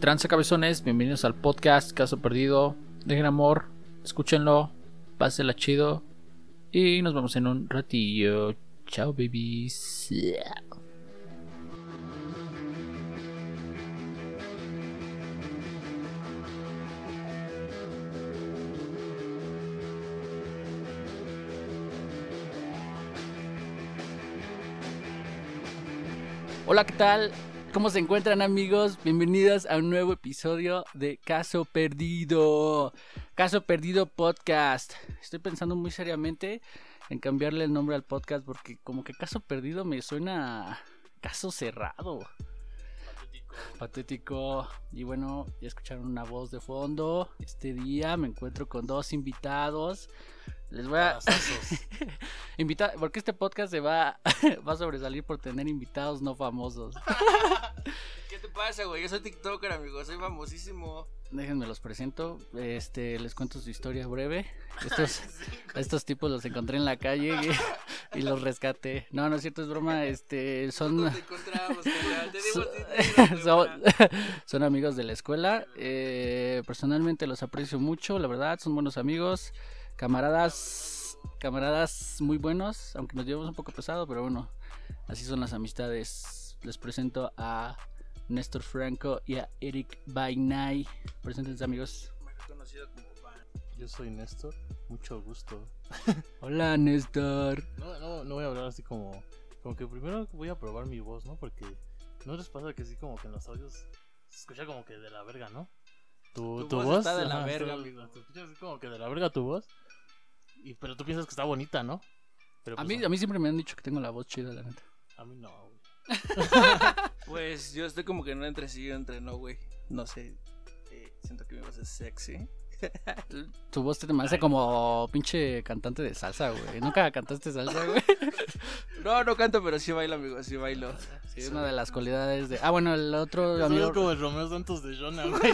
tranza cabezones? Bienvenidos al podcast Caso Perdido. Dejen amor, escúchenlo, pásenla chido y nos vemos en un ratillo. Chao, babies. Hola, ¿qué tal? ¿Cómo se encuentran amigos? Bienvenidos a un nuevo episodio de Caso Perdido. Caso Perdido Podcast. Estoy pensando muy seriamente en cambiarle el nombre al podcast porque como que Caso Perdido me suena a caso cerrado. Patético. Patético. Y bueno, ya escucharon una voz de fondo. Este día me encuentro con dos invitados. Les voy a invitar, porque este podcast se va, va a sobresalir por tener invitados no famosos. ¿Qué te pasa, güey? Yo soy TikToker, amigo. Soy famosísimo. Déjenme los presento. Este, les cuento su historia breve. Estos, estos tipos los encontré en la calle y, y los rescaté. No, no es cierto, es broma. Este, son, ¿Dónde te? Te son, son amigos de la escuela. Eh, personalmente los aprecio mucho, la verdad, son buenos amigos, camaradas, camaradas muy buenos, aunque nos llevamos un poco pesado, pero bueno, así son las amistades. Les presento a Néstor Franco y a Eric Bainay. Preséntense amigos. Mejor conocido como Van. Yo soy Néstor, mucho gusto. Hola Néstor. No, no, no voy a hablar así como. Como que primero voy a probar mi voz, ¿no? Porque no les pasa que así como que en los audios se escucha como que de la verga, ¿no? Tu, Tu tu voz voz, está de la ajá, verga, tú- amigo. Te escuchas así como que de la verga tu voz. Y, pero tú piensas que está bonita, ¿no? Pero A pues, mí, a mí siempre me han dicho que tengo la voz chida, la neta. a mí no, güey. Pues yo estoy como que en un entre sí y entre no, güey. No sé. eh, siento que mi voz es sexy. Tu voz te me hace como pinche cantante de salsa, güey. Nunca cantaste salsa, güey. No, no canto, pero sí bailo, amigo. Sí bailo. Sí, es una de las cualidades de. Ah, bueno, el otro amigo. como el Romeo Santos de Jonah, güey.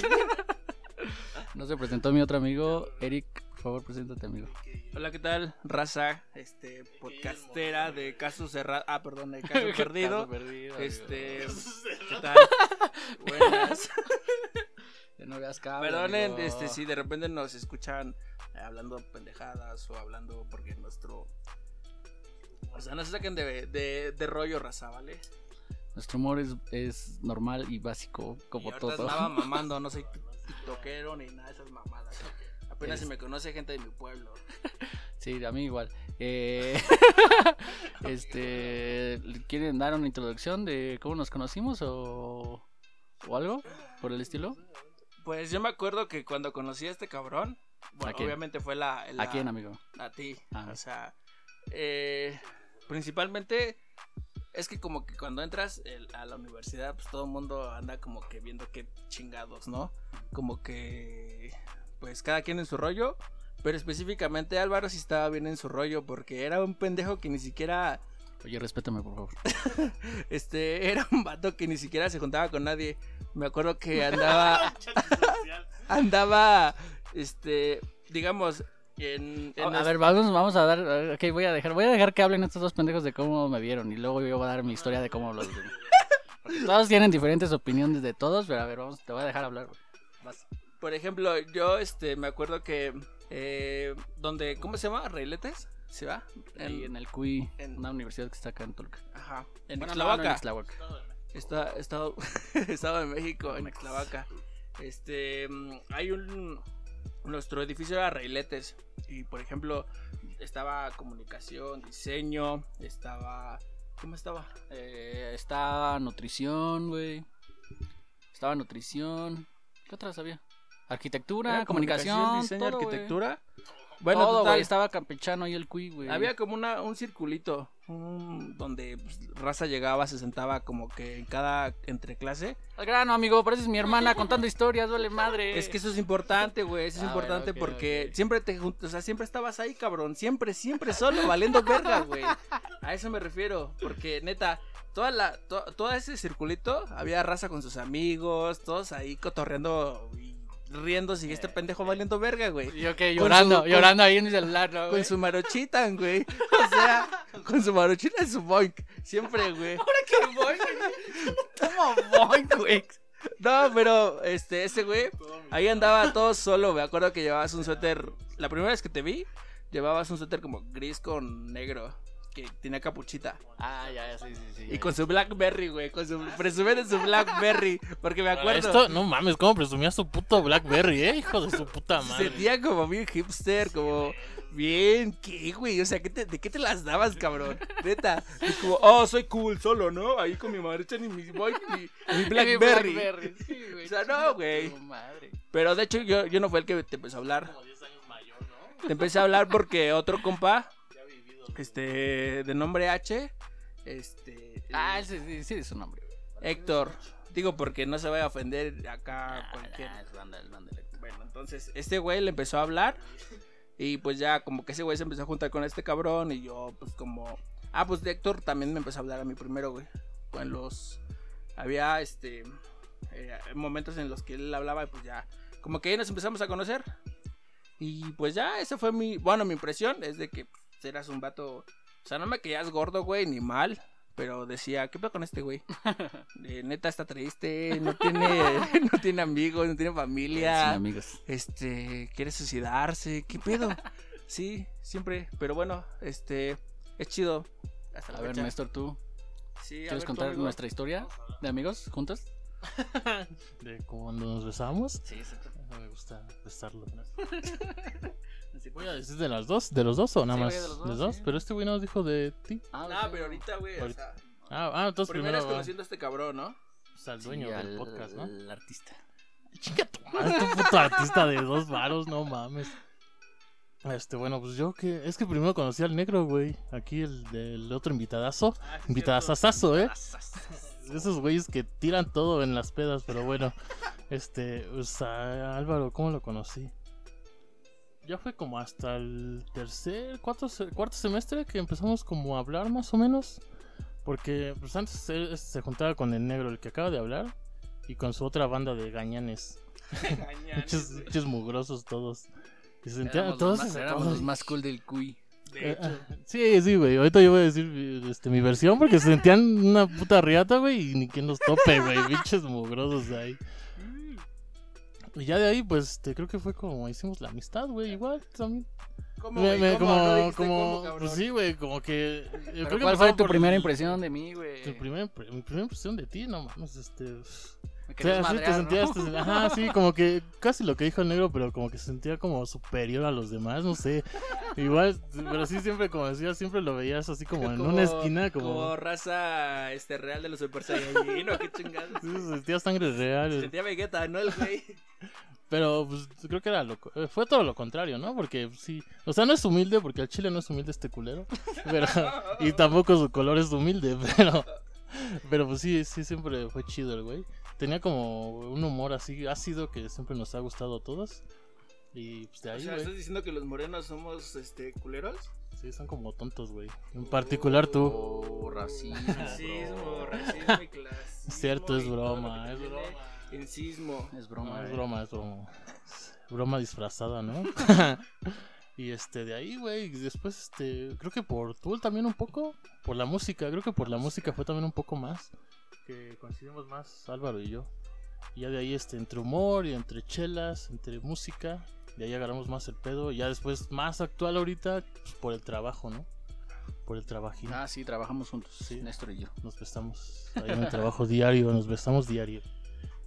No se presentó mi otro amigo, Eric. Por favor, preséntate, amigo. Hola, ¿qué tal? Raza, este, podcastera de Caso Cerrado. Ah, perdón, de Caso Perdido. Caso perdido, Este. ¿qué tal? Buenas. Que no veas cable, Perdonen, amigo. este, si de repente nos escuchan eh, hablando pendejadas o hablando porque nuestro. O sea, no se saquen de, de, de rollo, raza, ¿vale? Nuestro humor es, es normal y básico, y como ahorita todo. andaba mamando, no soy tiktokero ni nada de esas mamadas. Apenas Es- si me conoce gente de mi pueblo. Sí, a mí igual. Eh, este, ¿quieren dar una introducción de cómo nos conocimos o, o algo por el estilo? Pues yo me acuerdo que cuando conocí a este cabrón, bueno, obviamente fue la, la- ¿A quién, amigo? a ti. Ah. O sea, eh, principalmente es que como que cuando entras el- a la universidad, pues todo el mundo anda como que viendo qué chingados, ¿no? Como que, pues cada quien en su rollo. Pero específicamente Álvaro sí estaba bien en su rollo porque era un pendejo que ni siquiera, Oye, respétame, por favor. este, era un vato que ni siquiera se juntaba con nadie. Me acuerdo que andaba, andaba, este, digamos, en... en a ver, vamos, vamos a dar. Ok, voy a dejar, voy a dejar que hablen estos dos pendejos de cómo me vieron y luego yo voy a dar mi historia de cómo los vi. Todos tienen diferentes opiniones de todos, pero a ver, vamos, te voy a dejar hablar. Vas. Por ejemplo, yo este me acuerdo que eh, donde ¿cómo se llama? Reiletes, ¿se va? Ahí en el CUI, en- una universidad que está acá en Toluca. Ajá, en Bueno, no, no, en Ixtlahuaca. Ixtlahuaca. Está estado estado de México en Ixtlahuaca. Este, mm, hay un nuestro edificio era Reiletes y por ejemplo, estaba comunicación, diseño, estaba ¿cómo estaba? Eh, está nutrición, güey. Estaba nutrición. ¿Qué otras había? Arquitectura, Era comunicación, diseño, todo, arquitectura. Bueno, Bueno, todo, total. Estaba campechano y el CUI, güey. Había como una, un circulito donde pues, raza llegaba, se sentaba como que en cada entre clase. Al grano, amigo, pareces mi hermana contando historias, duele madre. Es que eso es importante, güey, eso es Ah, importante porque siempre te jun- o sea, siempre estabas ahí, cabrón, siempre, siempre solo, valiendo verga, güey. A eso me refiero, porque neta, toda la, to- todo ese circulito, había raza con sus amigos, todos ahí cotorreando y riéndose y este pendejo valiendo verga, güey. Y yo que llorando, su- llorando ahí en mi celular, ¿no, güey? Con su marochita, güey. O sea, con su marochita y su boink. Siempre, güey. ¿Cómo voy, güey? No, pero este, ese güey, ahí andaba todo solo. Me acuerdo que llevabas un suéter. La primera vez que te vi, llevabas un suéter como gris con negro. Que tenía capuchita. Ah, ya, ya, sí, sí, sí. Y con su Blackberry, güey. Con su, presumiendo su Blackberry. Porque me acuerdo. Esto, no mames, cómo presumía su puto Blackberry, eh, hijo de su puta madre. sentía como bien hipster, como bien, ¿qué, güey? O sea, ¿qué te- ¿de qué te las dabas, cabrón? Neta. Y como, oh, soy cool solo, ¿no? Ahí con mi madre y mi, boy, mi, mi Blackberry. sí, güey. O sea, no, güey. Pero de hecho, yo, yo no fue el que te empezó a hablar. Te empecé a hablar porque otro compa, este, de nombre H, este, Ah, sí, sí, sí, es su nombre. Héctor. Digo, porque no se vaya a ofender acá Ah, cualquier. ah, es banda, es banda. Bueno, entonces este güey le empezó a hablar y pues ya como que ese güey se empezó a juntar con este cabrón y yo pues como... Ah, pues de Héctor también me empezó a hablar a mí primero, güey. En los... Había este... eh, momentos en los que él hablaba y pues ya... Como que ahí nos empezamos a conocer. Y pues ya, esa fue mi... Bueno, mi impresión es de que pues, eras un vato... O sea, no me querías gordo, güey, ni mal. Pero decía, ¿qué pedo con este güey? Eh, neta está triste, no tiene, no tiene amigos, no tiene familia Sin amigos. este, quiere suicidarse, ¿qué pedo? Sí, siempre, pero bueno, este, es chido. Hasta la A ver. Néstor, ¿tú Sí, a quieres ver, contar nuestra historia de amigos juntos? De cuando nos besamos. Sí, exacto. No me gusta besarlo. Voy a decir de las dos, de los dos o nada Sí, más de los de dos, dos, sí. pero este güey nos dijo de ti. Ah, Ah, pero ahorita, güey, o sea, Ah, ah entonces primero primero es conociendo a este cabrón, ¿no? o sea, al dueño del podcast, ¿no? El artista. Chica tu madre, tu puto artista de dos varos, no mames. Este, bueno, pues yo que. Es que primero conocí al negro, güey. Aquí el del otro invitadazo. Ah, Invitadazazazo, ¿eh? Esos güeyes que tiran todo en las pedas, pero bueno. Este, o sea, Álvaro, ¿cómo lo conocí? Ya fue como hasta el tercer, cuarto, cuarto semestre que empezamos como a hablar más o menos. Porque pues antes se juntaba con el negro, el que acaba de hablar, y con su otra banda de gañanes. Pinches pinches mugrosos todos. Y se sentían todos los, más, éramos los más cool del cuy. De hecho, Sí, sí, güey. Ahorita yo voy a decir este, mi versión porque se sentían una puta riata, güey, y ni quien los tope, güey. Pinches mugrosos ahí. Y ya de ahí, pues, este, creo que fue como hicimos la amistad, güey. Igual, también. ¿cómo, Me- güey? me- ¿Cómo? como, No como, cómo, pues sí, güey, como que. yo Pero creo que ¿Cuál empezaba fue tu primera el- impresión de mí, güey? Tu primer, mi primera impresión de ti, no mames, este. Me O sea, querías sí te madrear, ¿no? sentías, te ajá, sí, como que casi lo que dijo el negro, pero como que se sentía como superior a los demás, no sé. Igual, pero sí siempre, como decía, siempre lo veías así como en una esquina, como... raza este, real de los Super Saiyajin, ¿o qué chingados? Sí, se sentía sangre real. Sentía Vegeta, ¿no? El güey. Pero pues creo que era lo, eh, fue todo lo contrario, ¿no? Porque sí, o sea, no es humilde, porque al chile no es humilde este culero. Pero, y tampoco su color es humilde, pero, pero pues sí, sí, siempre fue chido el güey. Tenía como un humor así ácido que siempre nos ha gustado a todos. Y pues de O ahí, sea, güey. ¿estás diciendo que los morenos somos, este, culeros? Sí, son como tontos, güey. En particular tú. Oh, racismo. Racismo, racismo y clasismo. Cierto, es y todo lo broma, que es tiene broma. En sismo. Es No, broma. es güey. broma, es broma. Broma disfrazada, ¿no? y este, de ahí, güey, después, este, creo que por Tool también un poco, por la música, creo que por la música fue también un poco más, que coincidimos más Álvaro y yo. Y ya de ahí, este, entre humor y entre chelas, entre música, de ahí agarramos más el pedo, y ya después, más actual ahorita, pues, por el trabajo, ¿no? Por el trabajín. Ah, sí, trabajamos juntos, Sí. Néstor y yo. Nos besamos ahí en el trabajo diario, nos besamos diario.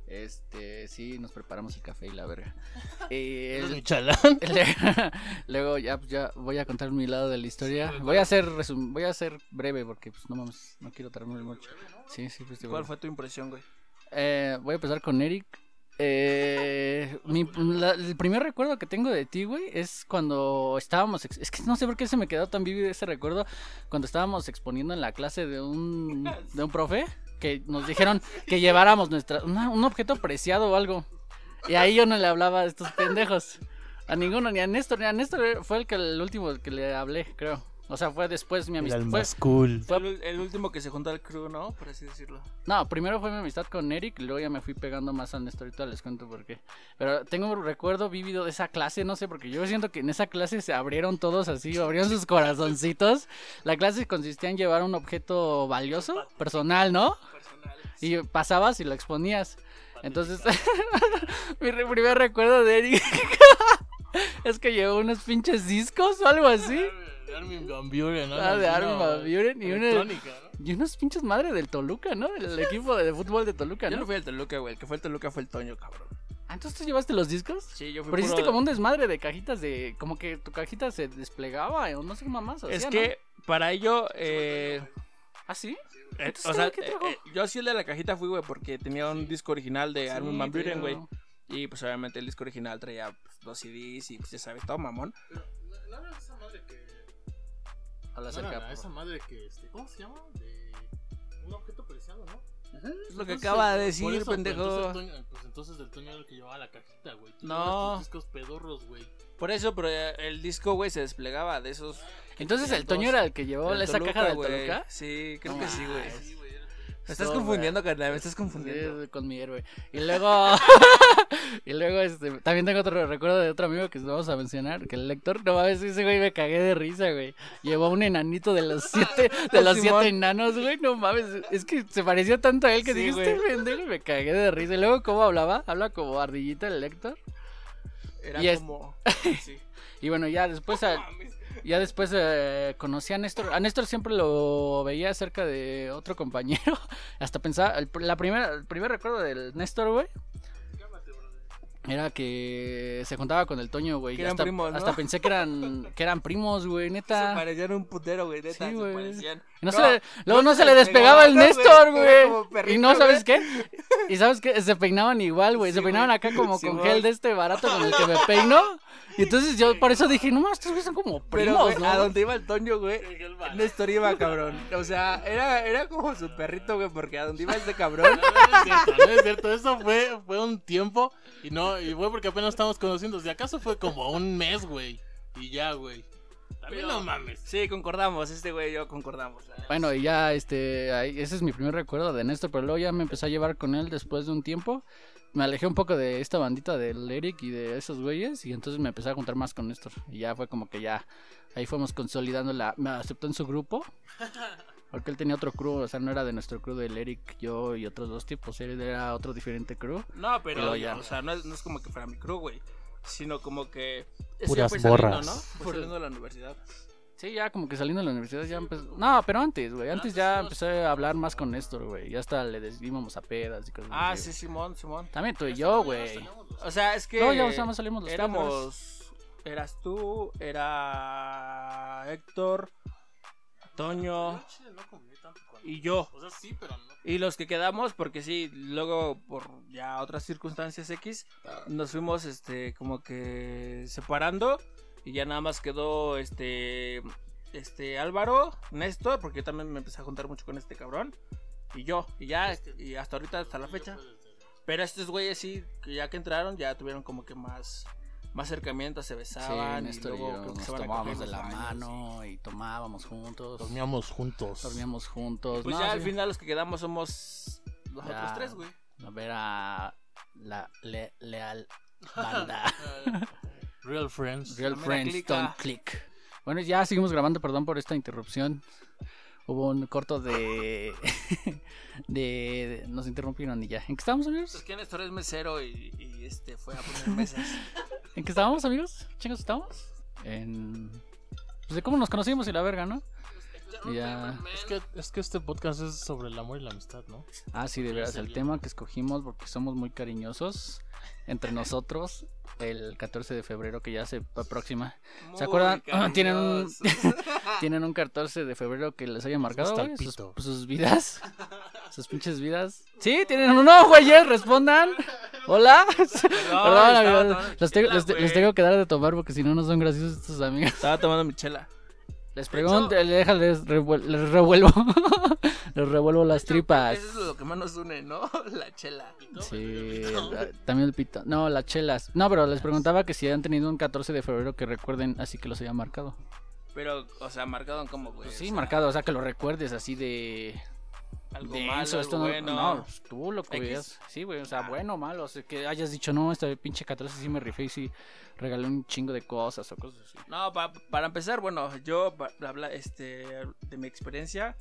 Este, sí, nos preparamos el café y la verga. Eh, ¿Eres el- mi chalán? Luego ya, pues, ya voy a contar mi lado de la historia. Voy a hacer resum- voy a ser breve porque pues no mames, no quiero tardar mucho. Sí, sí, pues, ¿Cuál fue tu impresión, güey? Eh, voy a empezar con Eric. Eh, mi- la- el primer recuerdo que tengo de ti, güey, es cuando estábamos. ex- es que no sé por qué se me quedó tan vivido ese recuerdo. Cuando estábamos exponiendo en la clase de un, de un profe que nos dijeron que lleváramos nuestra, una- un objeto preciado o algo. Y ahí yo no le hablaba a estos pendejos. A ninguno, ni a Néstor, ni a Néstor fue el que el último que le hablé, creo. O sea, fue después mi amistad. Fue, más cool. Fue el, el último que se juntó al crew, ¿no? Por así decirlo. No, primero fue mi amistad con Eric y luego ya me fui pegando más al Néstor. Ahorita les cuento por qué. Pero tengo un recuerdo vívido de esa clase, no sé, porque yo siento que en esa clase se abrieron todos así, abrieron sus corazoncitos. La clase consistía en llevar un objeto valioso, personal, ¿no? Personal. Y pasabas y lo exponías. Entonces, mi re- primer recuerdo de Eric es que llevó unos pinches discos o algo así. De Armin Van Buren, ¿no? Ah, de Así, Armin no, Van Buren y una- ¿no? Y unos pinches madre del Toluca, ¿no? El equipo de fútbol de Toluca, Yo ¿no? no fui al Toluca, güey. El que fue al Toluca fue el Toño, cabrón. Ah, entonces tú llevaste los discos. Sí, yo fui Pero hiciste como un desmadre de cajitas de. Como que tu cajita se desplegaba o no sé qué mamás. Es hacía, que para ello... Eh... ¿no? ¿Ah, sí? eh, Entonces, o sea, ¿qué eh, eh, yo sí el de la cajita fui, güey, porque tenía un disco original de Armin Van Buren, güey. Y pues obviamente el disco original traía pues, dos CDs y pues ya sabes, todo mamón. Pero, ¿no- ¿No Habla no cerca, esa madre que, este, ¿cómo se llama? De un objeto preciado, ¿no? Es lo que Entonces, acaba de por decir, eso, pues, pendejo. Entonces, el Toño- pues entonces el Toño era el que llevaba la cajita, güey. No. tus discos pedorros, güey. Por eso, pero eh, el disco, güey, se desplegaba de esos. Entonces el Dos. Toño era el que llevó esa Toluca, caja del. Toluca. Sí, creo No que sí, güey. Me estás confundiendo, carnal, me estás Sí, confundiendo. con mi héroe. Y luego. y luego, este. También tengo otro recuerdo de otro amigo que vamos a mencionar. Que el lector, no mames, ese güey me cagué de risa, güey. Llevó un enanito de los siete, de los Simón. siete enanos, güey. No mames. Es que se parecía tanto a él que Sí, dije, este pendejo, y me cagué de risa. Y luego, ¿cómo hablaba? Habla como ardillita el lector. Era Y es- como. Sí. Y bueno, ya después. a- Ya después eh, conocí a Néstor. A Néstor siempre lo veía cerca de otro compañero. Hasta pensaba. El, la primera, el primer recuerdo del Néstor, güey. Era que se juntaba con el Toño, güey. Hasta, primos, ¿no? hasta pensé que eran, que eran primos, güey, Se neta. parecían un putero, güey, neta. Sí, se güey. parecían. No No, se le- luego no no se se le despegaba el ¿no, Néstor, güey? Perrito, Y no, ¿sabes qué? Y sabes qué? Se peinaban igual, güey. Se peinaban acá como Sí, con gel de este barato con el que me peino. Y entonces yo por eso dije, no mames, estos güeyes son como Pero, primos, güey, ¿no? a donde iba el Toño, güey. Néstor iba, cabrón. O sea, era, era como su perrito, güey, porque a donde iba este cabrón. No, no es cierto, no es cierto. Eso fue, fue un tiempo y no, y fue porque apenas estamos conociendo. Si acaso fue como un mes, güey. Y ya, güey. También Pero- no mames. Sí, concordamos, este güey y yo concordamos. Bueno, y ya, este, ahí- ese es mi primer recuerdo de Néstor, pero luego ya me empecé a llevar con él después de un tiempo. Me alejé un poco de esta bandita del Eric y de esos güeyes, y entonces me empecé a juntar más con Néstor. Y ya fue como que ya, ahí fuimos consolidando la... Me aceptó en su grupo, porque él tenía otro crew, o sea, no era de nuestro crew del Eric, yo y otros dos tipos, él era otro diferente crew. No, pero, Pero ya. o sea, no es, no es como que fuera mi crew, güey. Sino como que. Puras fue saliendo, borras. ¿no? Fue saliendo de la universidad. Sí, ya como que saliendo de la universidad ya empezó... No, pero antes, güey, antes ya empecé a hablar más con Néstor, güey, ya hasta le íbamos a pedas y cosas Ah, así, sí, güey. Simón, Simón. También tú y yo, güey. O sea, es que. No, ya nada más salimos los tres, Éramos. Eras tú, era. Héctor, Toño y yo. O sea, sí, pero no. Y los que quedamos, porque sí, luego por ya otras circunstancias X, nos fuimos este como que separando y ya nada más quedó este este Álvaro, Néstor, porque yo también me empecé a juntar mucho con este cabrón y yo, y ya y hasta ahorita hasta la fecha. Pero estos güeyes sí, que ya que entraron ya tuvieron como que más más acercamiento, se Sí, besaban y Néstor y luego yo creo que nos se van a tomábamos de la mano y tomábamos juntos. Dormíamos juntos. Dormíamos juntos. Pues no, ya sí. al final los que quedamos somos los Ya. otros tres, güey. A ver a la le- leal banda. Real friends. Real mera Friends clica. Don't Click. Bueno, ya seguimos grabando, perdón por esta interrupción. Hubo un corto de... de, de- Nos interrumpieron y ya. ¿En qué estábamos, Es amigos? que Néstor es mesero y, y, este fue a poner mesas. ¿En qué estábamos, amigos? ¿Chicos, estábamos? En... Pues de cómo nos conocimos y la verga, ¿no? Ya. Es que, es que este podcast es sobre el amor y la amistad, ¿no? Ah, sí, de veras, el tema que escogimos porque somos muy cariñosos entre nosotros el 14 de febrero que ya se aproxima. ¿Se acuerdan? Tienen un- ¿Tienen un 14 de febrero que les haya marcado, güey? Sus, vidas. Sus pinches vidas. Sí, tienen uno, güeyes, respondan. Hola. Perdón, amigos. Les tengo, tengo que dar de tomar porque si no, no son graciosos estos amigos. Estaba tomando mi chela. Les pregunto, revuel- les revuelvo. les revuelvo las tripas. Eso es lo que más nos une, ¿no? La chela. Sí, la- también el pito. No, las chelas. No, pero les preguntaba que si han tenido un 14 de febrero que recuerden así que los haya marcado. Pero, o sea, marcado en cómo, güey. Pues O sí, sea, marcado, o sea, que lo recuerdes así de... Algo denso, malo, algo esto no, bueno. no, pues, tú lo veas. Sí, güey, o sea, Ah. bueno o malo. O sea, que hayas dicho, no, este pinche 14 sí me rifé y sí regalé un chingo de cosas o cosas así. No, pa- para empezar, bueno, yo, habla, este, de mi experiencia,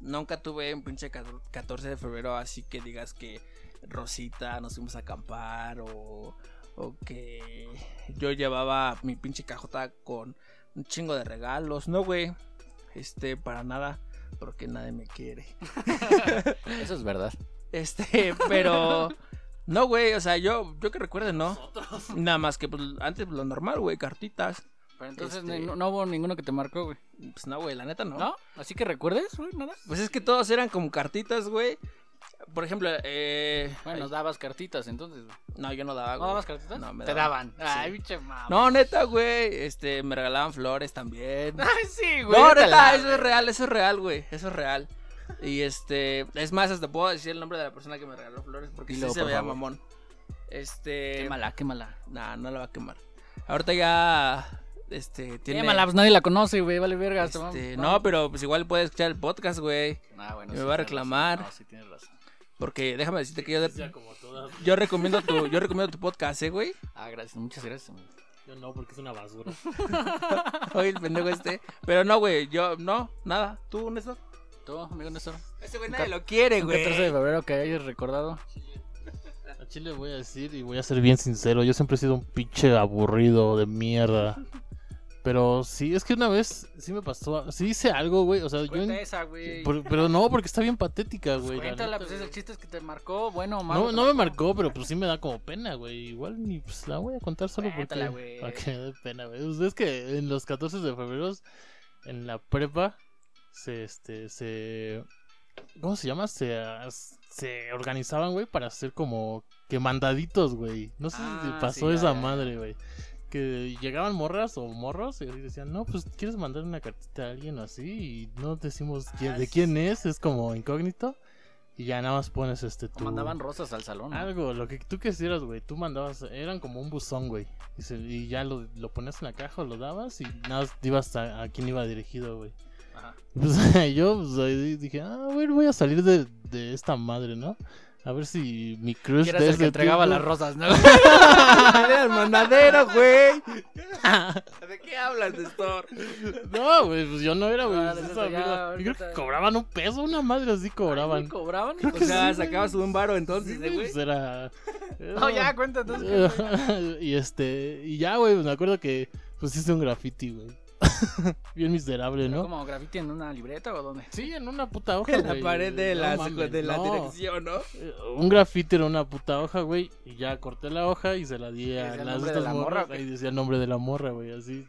nunca tuve un pinche 14 de febrero así que digas que Rosita, nos fuimos a acampar o, o que yo llevaba mi pinche cajota con un chingo de regalos. No, güey. Este, para nada, porque nadie me quiere. Eso es verdad. Este, pero no, güey, o sea, yo yo que recuerde, no. Nada más que pues, antes lo normal, güey, cartitas. Pero entonces Este- no, no hubo ninguno que te marcó, güey. Pues no, güey, la neta no. ¿No? Así que recuerdes, güey, nada. Pues es que todos eran como cartitas, güey. Por ejemplo, eh. Bueno, ay, dabas cartitas entonces, no, yo no daba, ¿No güey. dabas cartitas? No, me Te daban. daban. Ay, Sí. pinche mamá. No, neta, güey. Este, me regalaban flores también. Ay, sí, güey. No, neta, eso es real, eso es real, güey. Eso es real. Y este, es más, hasta puedo decir el nombre de la persona que me regaló flores porque Dilo, sí se por veía favor. mamón. Este, Quémala, quémala. nah, no la va a quemar. Ahorita ya, este, tiene. Pues nadie la conoce, güey. Vale verga. este, vamos- no, vamos. pero pues igual puede escuchar el podcast, güey. Ah, bueno, me sí, va a reclamar. razón. No, sí, tienes razón. Porque déjame decirte que yo, como todas. yo recomiendo tu, yo recomiendo tu podcast, eh, güey. Ah, gracias, muchas gracias. güey. Yo no, porque es una basura. Oye, el pendejo este. Pero no, güey, yo, no, nada. ¿Tú, Néstor? ¿Tú, amigo Néstor? Ese güey nadie lo quiere, Un 14 de febrero que hayas recordado. A Chile voy a decir y voy a ser bien sincero, yo siempre he sido un pinche aburrido de mierda. Pero sí, es que una vez sí me pasó, sí hice algo, güey, o sea, yo... Cuenta esa, güey. pero no, porque está bien patética, güey. la Cuéntala, neta, pues es güey. el chiste que te marcó, bueno o malo. No, no me marcó, pero pues sí me da como pena, güey. Igual ni pues la voy a contar solo porque... Cuéntala, güey. Para que me dé pena, güey. Pues, es que en los 14 de febrero, en la prepa, se, este, se... ¿Cómo se llama? Se, se organizaban, güey, para hacer como que mandaditos, güey. No sé si Ah, te pasó sí, esa ya. madre, güey. Que llegaban morras o morros y decían, no, pues quieres mandar una cartita a alguien o así y no decimos quién, Ah, de quién es, es como incógnito. Y ya nada más pones este tu... mandaban rosas al salón. Algo, lo que tú quisieras, güey. Tú mandabas, eran como un buzón, güey. Y, se- y ya lo, lo ponías en la caja o lo dabas y nada más ibas a, a quién iba dirigido, güey. Ajá. Pues yo pues, dije, ah, bueno, voy a salir de, de esta madre, ¿no? A ver si mi crush Que eras de el que entregaba tiempo- las rosas, ¿no? Era el mandadero, güey. ¿De qué hablas, Néstor? No, güey, pues yo no era, güey. Ah, pues. Yo creo que cobraban un peso, una madre así cobraban. ¿Cobraban? O sea, sacabas un varo entonces, Sí, ¿eh, güey. pues era... No, ya, cuenta entonces. y este, y ya, güey, me acuerdo que pues hice un graffiti, güey. Bien miserable, ¿Pero ¿no? ¿Como graffiti en una libreta o dónde? Sí, en una puta hoja, En la pared de No la, mames, de la no. dirección, ¿no? Eh, Un graffiti era una puta hoja, güey. Y ya corté la hoja y se la di a ¿Decía el las la morra morras. qué? Ahí decía el nombre de la morra, güey, así.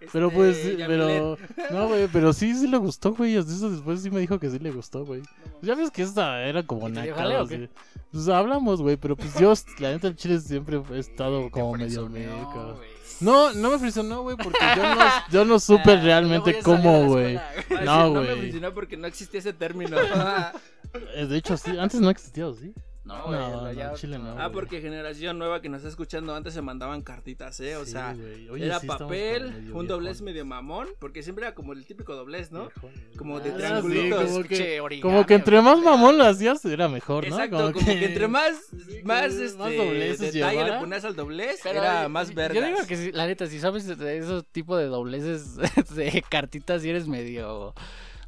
Este, Pero pues, Yamilet. pero. No, güey, pero sí, sí le gustó, güey. Eso después sí me dijo que sí le gustó, güey. Ya ves que esta era como ¿Y te dio naca, jale o así. qué? Pues hablamos, güey, pero pues yo, la neta, el chile siempre he estado como medio güey. No, no me frisionó, güey, porque yo no, yo no supe Ah, no realmente a cómo, güey. Va a No, me güey. funcionó porque no existía ese término. Eh, De hecho, sí, antes no existía, ¿o ¿sí? No, güey, No, ya- no, Chile no. ah, güey. porque generación nueva que nos está escuchando antes se mandaban cartitas, ¿eh? O Sí, sea. Oye, era sí, papel, un doblez medio mamón, porque siempre era como el típico doblez, ¿no? Viejón. Como de Ah, sí, como que, origami, como que entre más mamón lo hacías, era mejor, ¿no? Exacto, como, que... entre más, más, este, más dobleces detalle le llevara. ponías al doblez, Pero, era más vergas. Yo digo que sí, la neta, si sabes de esos tipos de dobleces de cartitas, si eres medio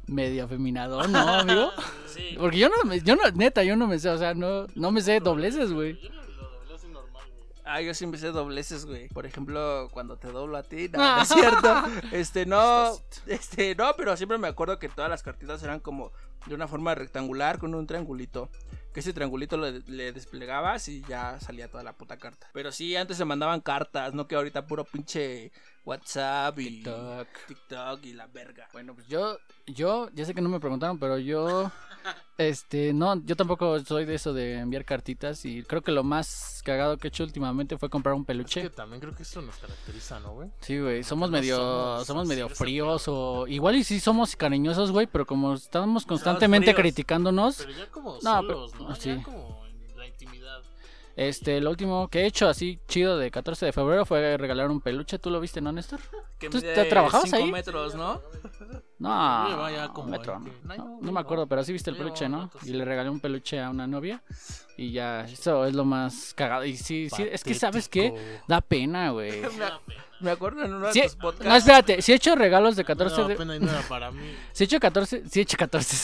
medio afeminador, ¿no, amigo? Sí. Porque yo no, me- yo no, neta, yo no me sé, o sea, no, no me sé dobleces, güey. Yo no lo doblez normal, güey. Ah, yo siempre sé dobleces, güey. Por ejemplo, cuando te doblo a ti, no, no es cierto. Este, no, este, no, pero siempre me acuerdo que todas las cartitas eran como de una forma rectangular con un triangulito. Que ese triangulito le desplegabas y ya salía toda la puta carta. Pero sí, antes se mandaban cartas, no que ahorita puro pinche WhatsApp y TikTok. TikTok y la verga. Bueno, pues yo, yo, ya sé que no me preguntaron, pero yo, este, no, yo tampoco soy de eso de enviar cartitas y creo que lo más cagado que he hecho últimamente fue comprar un Es peluche. que también creo que eso nos caracteriza, ¿no, güey? Sí, güey, somos medio, somos somos, medio fríos o igual y sí somos cariñosos, güey, pero como estamos constantemente criticándonos, Pero ya como No, solos, pero- ¿no? sí. Ya como en la intimidad. Este, lo último que he hecho así chido de 14 de febrero fue regalar un peluche, ¿tú lo viste, no, Néstor? Que ¿Tú te trabajabas cinco ahí? metros, ¿no? No, Lleva ya como metro, no, No, no no, me acuerdo, pero sí viste el peluche, ¿no? Y le regalé un peluche a una novia y ya, eso es lo más cagado. Y sí, sí, es que sabes qué, da pena, güey. Me acuerdo en uno de Sí, tus no, podcasts. espérate, si he hecho regalos de 14 no, de... pena y era para mí. Sí he hecho 14, sí he hecho 14.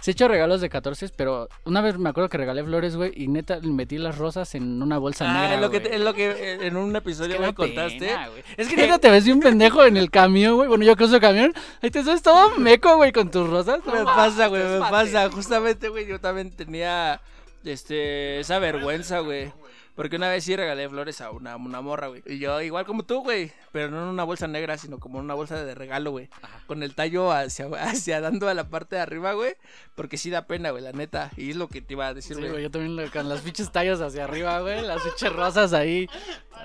Sí he hecho regalos de 14, pero una vez me acuerdo que regalé flores, güey, y neta metí las rosas en una bolsa Ah, negra, es lo que, es lo que en un episodio Es que me contaste. pena. Es que neta te ves bien pendejo en el camión, güey. Bueno, yo que uso camión. Ahí te ves todo meco, güey, con tus rosas. No me pasa, güey, me pasa. Justamente, güey, yo también tenía este esa vergüenza, güey. Porque una vez sí regalé flores a una, una morra, güey. Y yo, igual como tú, güey. Pero no en una bolsa negra, sino como en una bolsa de regalo, güey. Con el tallo hacia, hacia dando a la parte de arriba, güey. Porque sí da pena, güey, la neta. Y es lo que te iba a decir, Sí, güey. yo también con las pinches tallas hacia arriba, güey. Las pinches rosas ahí.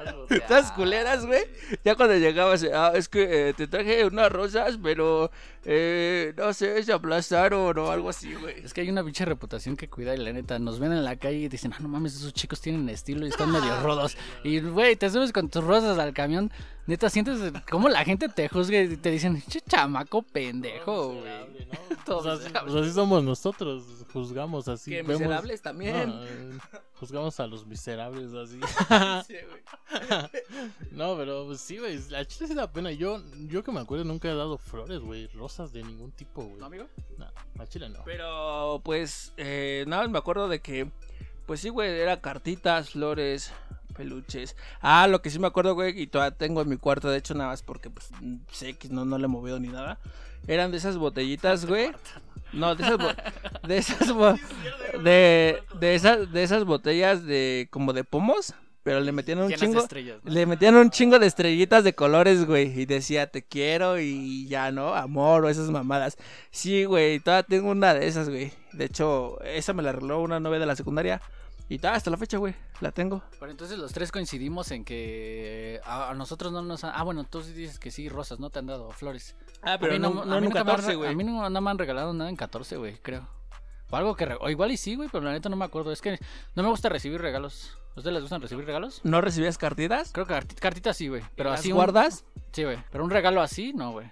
Estas culeras, güey. Ya cuando llegabas, ah, es que eh, te traje unas rosas, pero eh, no sé, se aplastaron o algo así, güey. Es que hay una pinche reputación que cuida y la neta nos ven en la calle y dicen, ah, no mames, esos chicos tienen estilo y están medio rodos. Y, güey, te subes con tus rosas al camión, neta, sientes cómo la gente te juzga y te dicen, che, chamaco pendejo, güey. Pues así, somos nosotros, juzgamos así. Que vemos- miserables también. No, eh, juzgamos a los miserables así. Sí, no, pero pues, sí, güey, la chile sí da pena. Yo, yo que me acuerdo nunca he dado flores, güey, rosas de ningún tipo, güey. ¿No, amigo? No, la chile no. Pero, pues, eh, nada más me acuerdo de que, pues sí, güey, era cartitas, flores, peluches. Ah, lo que sí me acuerdo, güey, y todavía tengo en mi cuarto, de hecho, nada más porque, pues, sé que no, no le he movido ni nada. Eran de esas botellitas, güey. No, de esas, bo- de esas, bo- de, de esas, de esas botellas de, como de pomos, pero le metían un de chingo. estrellas, ¿no? Le metían un chingo de estrellitas de colores, güey. Y decía, te quiero y ya, ¿no? Amor o esas mamadas. Sí, güey. Todavía tengo una de esas, güey. De hecho, esa me la arregló una novia de la secundaria. Y ta, hasta la fecha, güey. La tengo. Pero entonces los tres coincidimos en que a, a nosotros no nos han... Ah, bueno, tú dices que sí, rosas, no te han dado flores. Ah, a mí no, a mí nunca me han re- güey. A mí no, no me han regalado nada en 14, güey, creo. O algo que... O igual y sí, güey, pero la neta no me acuerdo. Es que no me gusta recibir regalos. ¿A ustedes les gustan recibir regalos? ¿No recibías cartitas? Creo que carti- cartitas sí, güey. Pero ¿Las así... un- guardas? Sí, güey. Pero un regalo así, no, güey.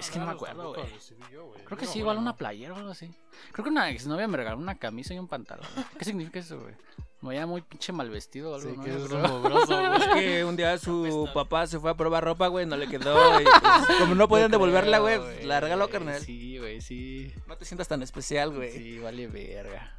Es que no me acuerdo, güey. güey. Creo que sí, güey, igual una playera o algo así. Creo que una exnovia me regaló una camisa y un pantalón. güey. ¿Qué significa eso, güey? Me veía muy pinche mal vestido o algo, Sí, ¿no? que es güey. Es que un día su papá se fue a probar ropa, güey. No le quedó. pues, como no podían devolverla, güey, pues, la regaló, carnal. Sí, güey, sí. No te sientas tan especial, güey. Sí, vale verga.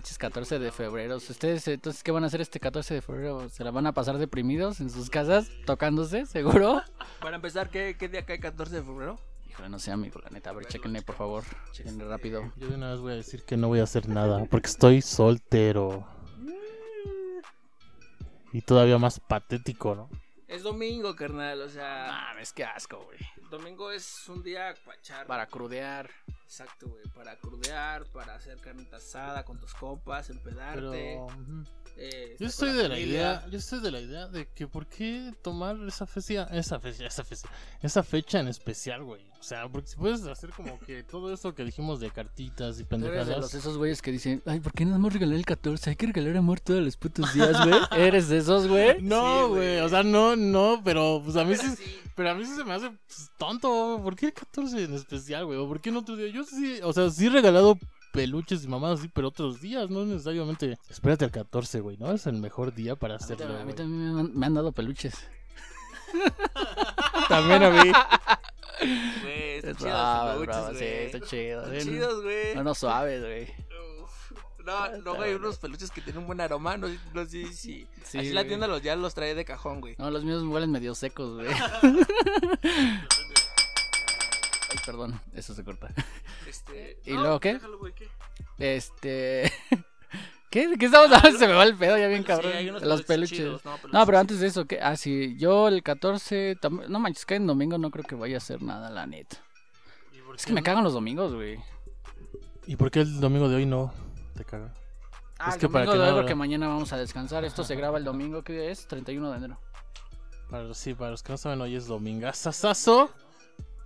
Pinches 14 de febrero. ¿Ustedes entonces qué van a hacer este 14 de febrero? ¿Se la van a pasar deprimidos en sus casas tocándose, seguro? Para empezar, ¿qué, qué día cae 14 de febrero? Híjole, no sé, amigo, la neta. A ver, chequenle, por favor. Chequenle rápido. Yo de una vez voy a decir que no voy a hacer nada porque estoy soltero. Y todavía más patético, ¿no? Es domingo, carnal. O sea, Mames, qué asco, güey. domingo es un día para echar. Para crudear. Exacto, güey. Para crudear, para hacer carnita asada con tus compas, empedarte. Pero eh, yo estoy de la idea, yo estoy de la idea de que por qué tomar esa fecha, esa fecha, esa fecha, esa fecha en especial, güey. O sea, porque si puedes hacer como que todo esto que dijimos de cartitas y Tú eres de los, pendejadas. esos güeyes que dicen, ay, ¿por qué no hemos regalado el 14? Hay que regalar amor todos los putos días, güey. ¿Eres de esos, güey? No, güey, o sea, no, no, pero pues a mí Pero sí, sí. pero a mí sí se me hace pues, tonto, ¿por qué el 14 en especial, güey? ¿O por qué en otro día? Yo sí, o sea, sí he regalado peluches y mamadas así, pero otros días, no necesariamente. Espérate al 14, güey, ¿no? Es el mejor día para A mí, hacerlo, también- a mí también me han, me han dado peluches. También a mí. Güey, están chidos bravo, los es peluches, sí, güey. está chido. Están sí, chidos, güey. No, no suaves, güey. No, no, güey, unos peluches que tienen un buen aroma, no, no sé si... Sí, así la tienda los, ya los trae de cajón, güey. No, los míos huelen medio secos, güey. Ay, perdón, eso se corta. Este... ¿Y luego qué? déjalo, güey, ¿qué? Este. ¿Qué? ¿De qué estamos hablando? Se me va el pedo ya bien cabrón. Sí, Los peluches. chidos, no, peluches No, pero antes de eso, ¿qué? Ah, sí, yo el 14. tam- No manches, que en domingo no creo que vaya a hacer nada, la neta. Es que me cagan los domingos, güey. ¿Y por qué el domingo de hoy no te caga? Ah, Es el que para domingo que de no hoy porque mañana vamos a descansar. Esto se graba el domingo, ¿qué es? 31 de enero. Para, sí, para los que no saben, hoy es domingazazazo.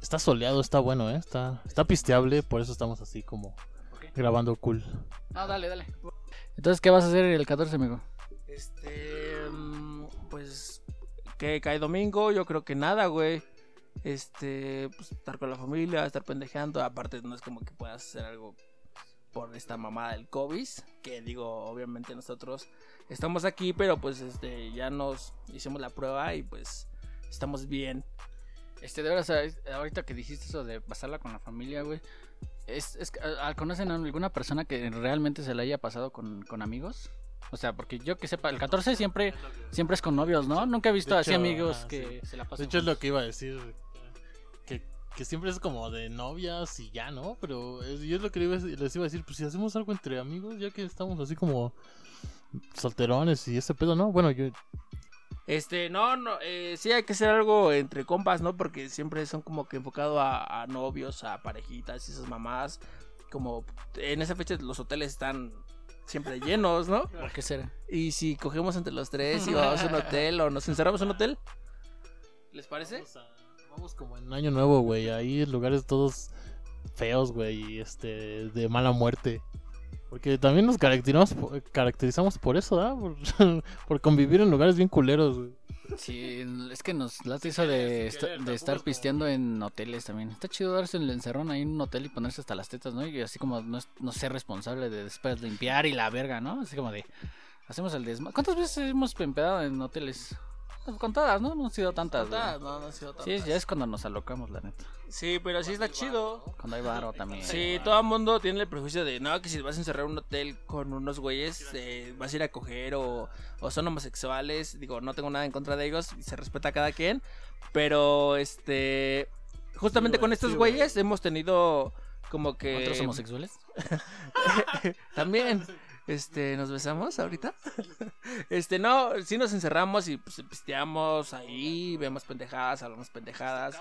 Está soleado, está bueno, ¿eh? Está, está pisteable, por eso estamos así como grabando cool. No, dale, dale. Entonces, ¿qué vas a hacer el 14, amigo? Este, mm, pues, que cae domingo, yo creo que nada, güey. Este, pues estar con la familia, estar pendejeando. Aparte, no es como que puedas hacer algo por esta mamada del COVID. Que digo, obviamente nosotros estamos aquí, pero pues este, ya nos hicimos la prueba y pues estamos bien. Este, de verdad, ahorita que dijiste eso de pasarla con la familia, güey. Es, es, que, ah, ¿Conocen a alguna persona que realmente se la haya pasado con, con amigos? O sea, porque yo que sepa, el 14 siempre, siempre es con novios, ¿no? Nunca he visto De así hecho, amigos que se la De pasan. hecho, es lo que iba a decir. Que, que siempre es como de novias y ya, ¿no? Pero es- yo es lo que iba les iba a decir. Pues si hacemos algo entre amigos, ya que estamos así como solterones y ese pedo, ¿no? Bueno, yo. Este, no, no, eh, sí hay que hacer algo entre compas, ¿no? Porque siempre son como que enfocado a, a novios, a parejitas y esas mamás. Como en esa fecha los hoteles están siempre llenos, ¿no? ¿Por qué será? Y si cogemos entre los tres y vamos a un hotel o nos encerramos en un hotel, ¿les parece? Vamos, a- vamos como en Año Nuevo, güey. Ahí lugares todos feos, güey. y, Este, de mala muerte. Porque también nos caracterizamos, caracterizamos por eso, ¿ah? Por, convivir en lugares bien culeros, güey. Sí, es que nos late eso de, de estar pisteando en hoteles también. Está chido darse el encerrón ahí en un hotel y ponerse hasta las tetas, ¿no? Y así como no, es- no ser responsable de después limpiar y la verga, ¿no? Así como de, hacemos el desma... ¿Cuántas veces hemos empedado en hoteles? Pues Contadas, ¿no? No han sido tantas. Tantas, no, no han sido Sí, tantas. ya es cuando nos alocamos, la neta. Sí, pero sí está chido. Cuando hay varo también. Sí, todo el mundo tiene el prejuicio de, no, que si vas a encerrar un hotel con unos güeyes, eh, vas a ir a coger o, o son homosexuales. Digo, no tengo nada en contra de ellos, y se respeta a cada quien. Pero, este, justamente Sí, con estos sí, güey. güeyes hemos tenido como que... ¿Otros homosexuales? También, este, ¿nos besamos ahorita? Este, no, sí nos encerramos y pues pisteamos ahí, vemos pendejadas, hablamos pendejadas.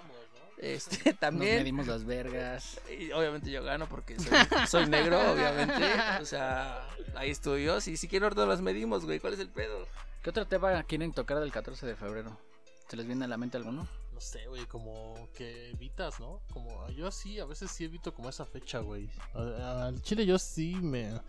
Este, Nos también... medimos las vergas. Y obviamente yo gano porque soy, soy negro, obviamente. O sea, hay estudios y si quiero ahorita las medimos, güey. ¿Cuál es el pedo? ¿Qué otro tema quieren tocar del 14 de febrero? ¿Se les viene a la mente alguno? No sé, güey, como que evitas, ¿no? Como yo sí, a veces sí evito como esa fecha, güey. A- Al chile yo sí me...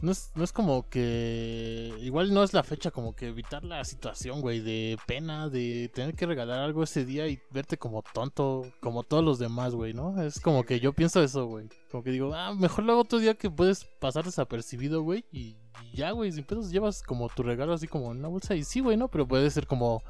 No es, no es como que... Igual no es la fecha como que evitar la situación, güey, de pena, de tener que regalar algo ese día y verte como tonto, como todos los demás, güey, ¿no? Es como que yo pienso eso, güey. Como que digo, ah, mejor luego otro día que puedes pasar desapercibido, güey, y ya, güey, sin pedos llevas como tu regalo así como en una bolsa y sí, güey, ¿no? Pero puede ser como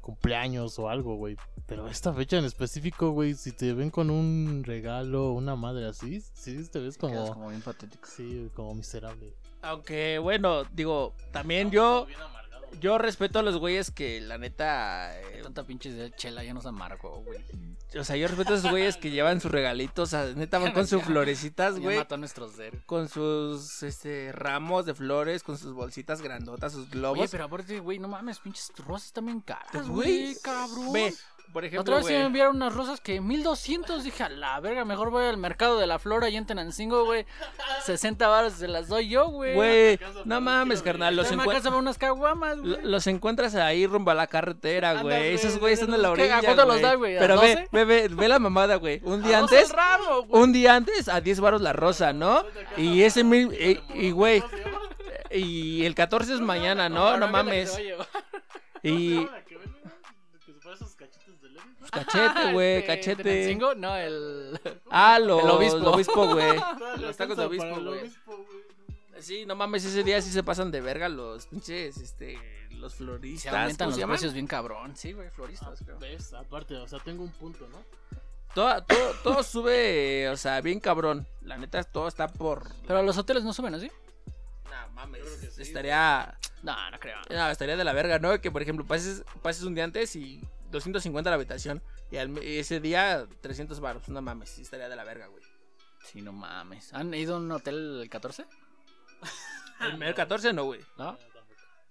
cumpleaños o algo, güey. Pero esta fecha en específico, güey, si te ven con un regalo, una madre así, sí te ves como... como bien patético. Sí, como miserable. Aunque, bueno, digo, también yo, yo respeto a los güeyes que la neta. eh, Tanta pinche de chela ya nos amargó, güey. o sea, yo respeto a esos güeyes que llevan sus regalitos. O sea, neta van con sus florecitas, güey. mató a nuestros der. Con sus este, ramos de flores, con sus bolsitas grandotas, sus globos. Oye, pero aparte, güey, no mames, pinches rosas también caras, Güey, güey, cabrón. Ve, por ejemplo, Otra vez se me güey. enviaron unas rosas que 1200. Dije, a la verga, mejor voy al mercado de la flora y en Tenancingo, güey. 60 baros se las doy yo, güey. Güey, no mames, carnal. Los, Los me encue- alcanza para unas caguamas, lo- güey. los encuentras ahí rumbo a la carretera, güey. Esos güey, güeyes están en la orilla. ¿A cuánto los güey. da, güey? ¿A Pero ve, 12? ve, ve, ve la mamada, güey. Un día antes. güey. Un día antes a 10 baros la rosa, ¿no? Y ese mil. eh, Y, güey. Y el 14 es mañana, ¿no? No mames. Y. Cachete, güey, Este, cachete. ¿Tenancingo? No, el. Ah, los El obispo. güey. Los tacos de obispo, güey. Sí, no mames, ese día sí se pasan de verga los pinches, este, los floristas. Se aumentan ¿cómo los llaman? precios bien cabrón. Sí, güey, floristas, creo. ¿Ves? Aparte, o sea, tengo un punto, ¿no? Todo, todo, todo sube, o sea, bien cabrón. La neta, todo está por. Pero los hoteles no suben así. No mames, estaría. No, no creo. No, estaría de la verga, ¿no? Que por ejemplo pases, pases un día antes y 250 la habitación. Y al me- ese día 300 baros. No mames, estaría de la verga, güey. Sí, no mames. ¿Han ido a un hotel el 14? El, el 14 no, güey. ¿No?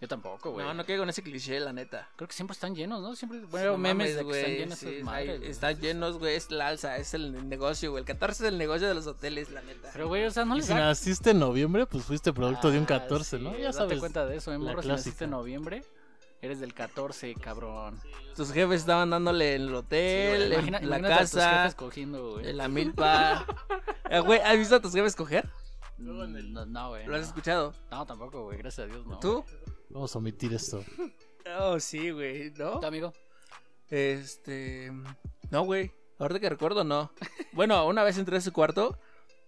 Yo tampoco, güey. No, no caigo en ese cliché, la neta. Creo que siempre están llenos, ¿no? Siempre veo No memes mames, de que están llenos sí, hay- están llenos, güey. Es la alza, es el negocio, güey. El 14 es el negocio de los hoteles, la neta. Pero, güey, o sea, no les si naciste en noviembre, pues fuiste producto de un Ah, 14, sí, ¿no? Ya Date sabes. cuenta de eso, ¿eh, la morro? Si naciste en noviembre, eres del 14, cabrón. Tus jefes estaban dándole en el hotel, en Imagina- la imagínate a tus casa, jefes cogiendo, güey. en la milpa. Eh, Güey, ¿has visto a tus jefes coger? No, no, güey. ¿Lo has no. escuchado? No, tampoco, güey. Gracias a Dios, no. ¿Tú? Vamos a omitir esto. Oh, sí, güey, ¿no? ¿Tu amigo? Este. No, güey. Ahorita que recuerdo, no. Bueno, una vez entré a su cuarto.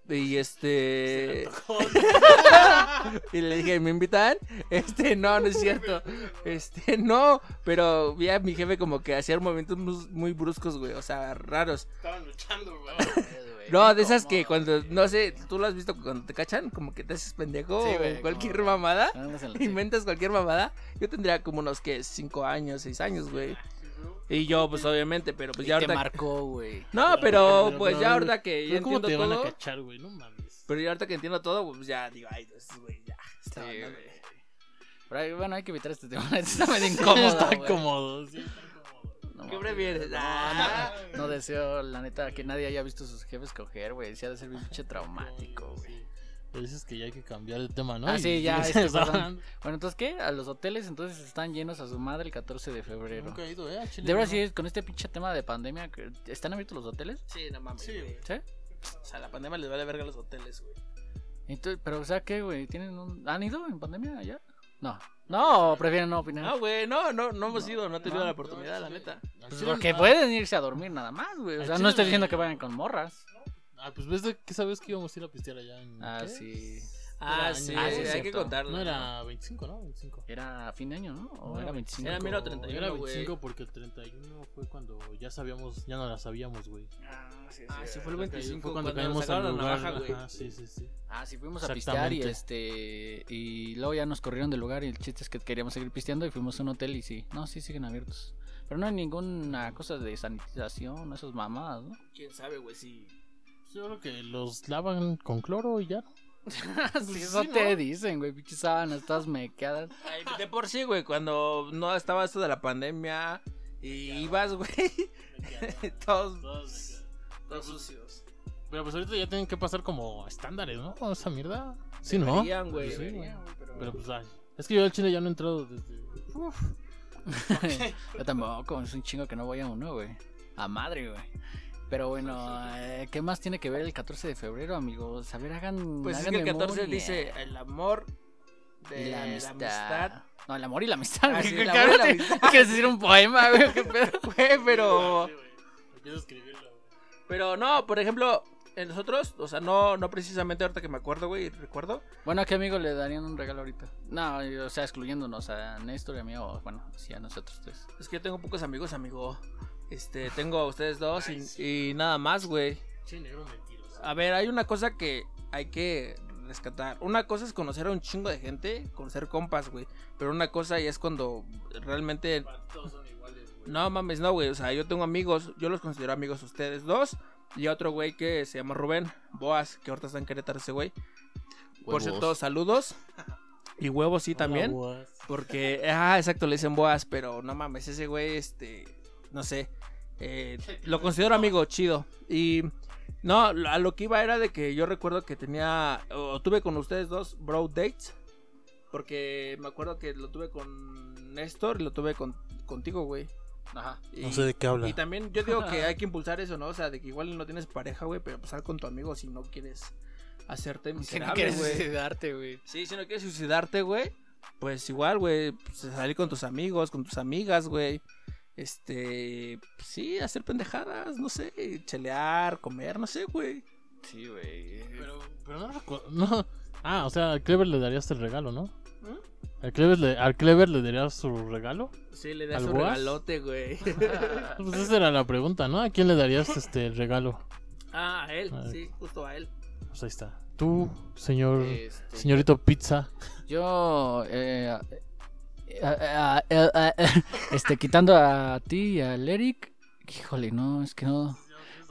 Y este. y le dije, ¿me invitan? Este, no, no es cierto. Este, no. Pero vi a mi jefe como que hacía movimientos mus- muy bruscos, güey. O sea, raros. Estaban luchando, güey. No, de esas que cuando, no sé, tú lo has visto cuando te cachan, como que te haces pendejo Sí, o güey, cualquier como- mamada. Inventas cualquier mamada. Yo tendría como unos, que Cinco años, seis años, güey. Y yo, pues obviamente, pero pues Y ya te ahorita. marcó, güey. No, pero Pero- pues pero- ya ahorita que ya ¿Cómo entiendo te van a todo. cachar, güey? No mames. Pero ya ahorita que entiendo todo, pues ya digo, ay, estos güey, ya. Sí, dando- güey. Pero ahí, bueno, hay que evitar este tema. Está medio incómodo. Está incómodo, sí, está. No, ¿Qué prefieres? No, Ah. no, no deseo, la neta, que nadie haya visto a sus jefes coger, güey. Sí ha de ser bien pinche traumático, güey. Dices que ya hay que cambiar el tema, ¿no? Ah, Y sí, ya, este. Bueno, entonces, ¿qué? A los hoteles entonces están llenos a su madre el 14 de febrero. Nunca he ido, ¿eh? Chile, De verdad, no. sí, con este pinche tema de pandemia, ¿están abiertos los hoteles? Sí, no mames, Sí, güey. ¿Sí? O sea, la pandemia les vale verga a los hoteles, güey. Entonces, pero, o sea, ¿qué, güey? ¿Tienen un... ¿Han ido en pandemia allá? No. No, prefieren no opinar. No, güey, no, no, no hemos ido, no he tenido no, la oportunidad, la neta. Pues porque pueden irse a dormir nada más, güey. O sea, no estoy diciendo que vayan con morras. Ah, pues ves de que sabes que íbamos a ir a pistear allá en. Ah, ¿qué? sí. Ah, sí, Ah, sí, hay que contarlo. No era 25, ¿no? 25. Era fin de año, ¿no? ¿O No, era era 25? Era mero 31, Era güey. 25 porque el 31 fue cuando ya sabíamos, ya no la sabíamos, güey. Ah, sí, Ah, sí, sí. fue el 25 Fue cuando, cuando caímos al la lugar. navaja, güey. Ajá, sí, sí, sí. Ah, sí, fuimos a pistear y este. Y luego ya nos corrieron del lugar y el chiste es que queríamos seguir pisteando y fuimos a un hotel y sí. No, sí siguen abiertos. Pero no hay ninguna cosa de sanitización, esas mamadas, ¿no? Quién sabe, güey, si. Yo creo que los lavan con cloro y ya. sí, eso sí, te ¿no? dicen, güey, pinches sábanas, todas mequeadas. Ay, de por sí, güey, cuando no estaba esto de la pandemia y ibas, güey, todos, todos sucios. Pero pues ahorita ya tienen que pasar como estándares, ¿no? Esa mierda. Sí, ¿no? Deberían, güey. Sí, güey. deberían, güey, pero- Pero pues ay. Es que yo al Chile ya no he entrado desde. Uf. Yo tampoco, es un chingo que no voy a uno, güey. A madre, güey. Pero bueno, eh, ¿qué más tiene que ver el 14 de febrero, amigos? A ver, hagan. Pues es que el 14 memoria. dice el amor de Y la amistad. amistad. No, el amor y la amistad. Ah, güey. sí, ¿Qué el amor y la cabrón? amistad. ¿Quieres decir un poema, güey? ¿Qué pedo? Güey, pero. Empiezo a escribirlo, güey. Pero no, por ejemplo, en nosotros, o sea, no, no precisamente ahorita que me acuerdo, güey, recuerdo. Bueno, ¿a qué amigo le darían un regalo ahorita? No, o sea, excluyéndonos a Néstor y a mí, o bueno, sí, a nosotros tres. Es que yo tengo pocos amigos, amigo. Este, tengo a ustedes dos y, y nada más, güey. Che, negro mentiroso. A ver, hay una cosa que hay que rescatar. Una cosa es conocer a un chingo de gente, conocer compas, güey. Pero una cosa ya es cuando realmente... Todos son iguales, güey. No mames, no, güey. O sea, yo tengo amigos, yo los considero amigos a ustedes dos. Y a otro güey que se llama Rubén Boas, que ahorita está en Querétaro ese güey. Por cierto, saludos. Y huevos sí también. Boas. Porque, ah, exacto, le dicen boas, pero no mames, ese güey, este, no sé, eh, lo considero amigo, chido. Y, no, a lo que iba era de que yo recuerdo que tenía, o tuve con ustedes dos bro dates, porque me acuerdo que lo tuve con Néstor y lo tuve con, contigo, güey. Ajá. Y, No sé de qué habla. y también yo digo que hay que impulsar eso, ¿no? O sea, de que igual no tienes pareja, güey, pero sal con tu amigo si no quieres hacerte Si no miserable, quieres güey. suicidarte, güey. Sí, si no quieres suicidarte, güey, pues igual, güey, pues, salir con tus amigos, con tus amigas, güey. Este, pues, sí, hacer pendejadas, no sé, chelear, comer, no sé, güey. Sí, güey. Pero, pero no recuerdo. No. Ah, o sea, al Clever le darías el regalo, ¿no? ¿Mm? ¿Al Clever le, al Clever le darías su regalo? Sí, le ¿Al un Boas? regalote, güey. Pues esa era la pregunta, ¿no? ¿A quién le darías este el regalo? ah, a él, A sí, justo a él. Pues ahí está. Tú, señor. Este, Señorito Pizza. Yo, eh, este, quitando a ti y al Eric, híjole, no, es que no.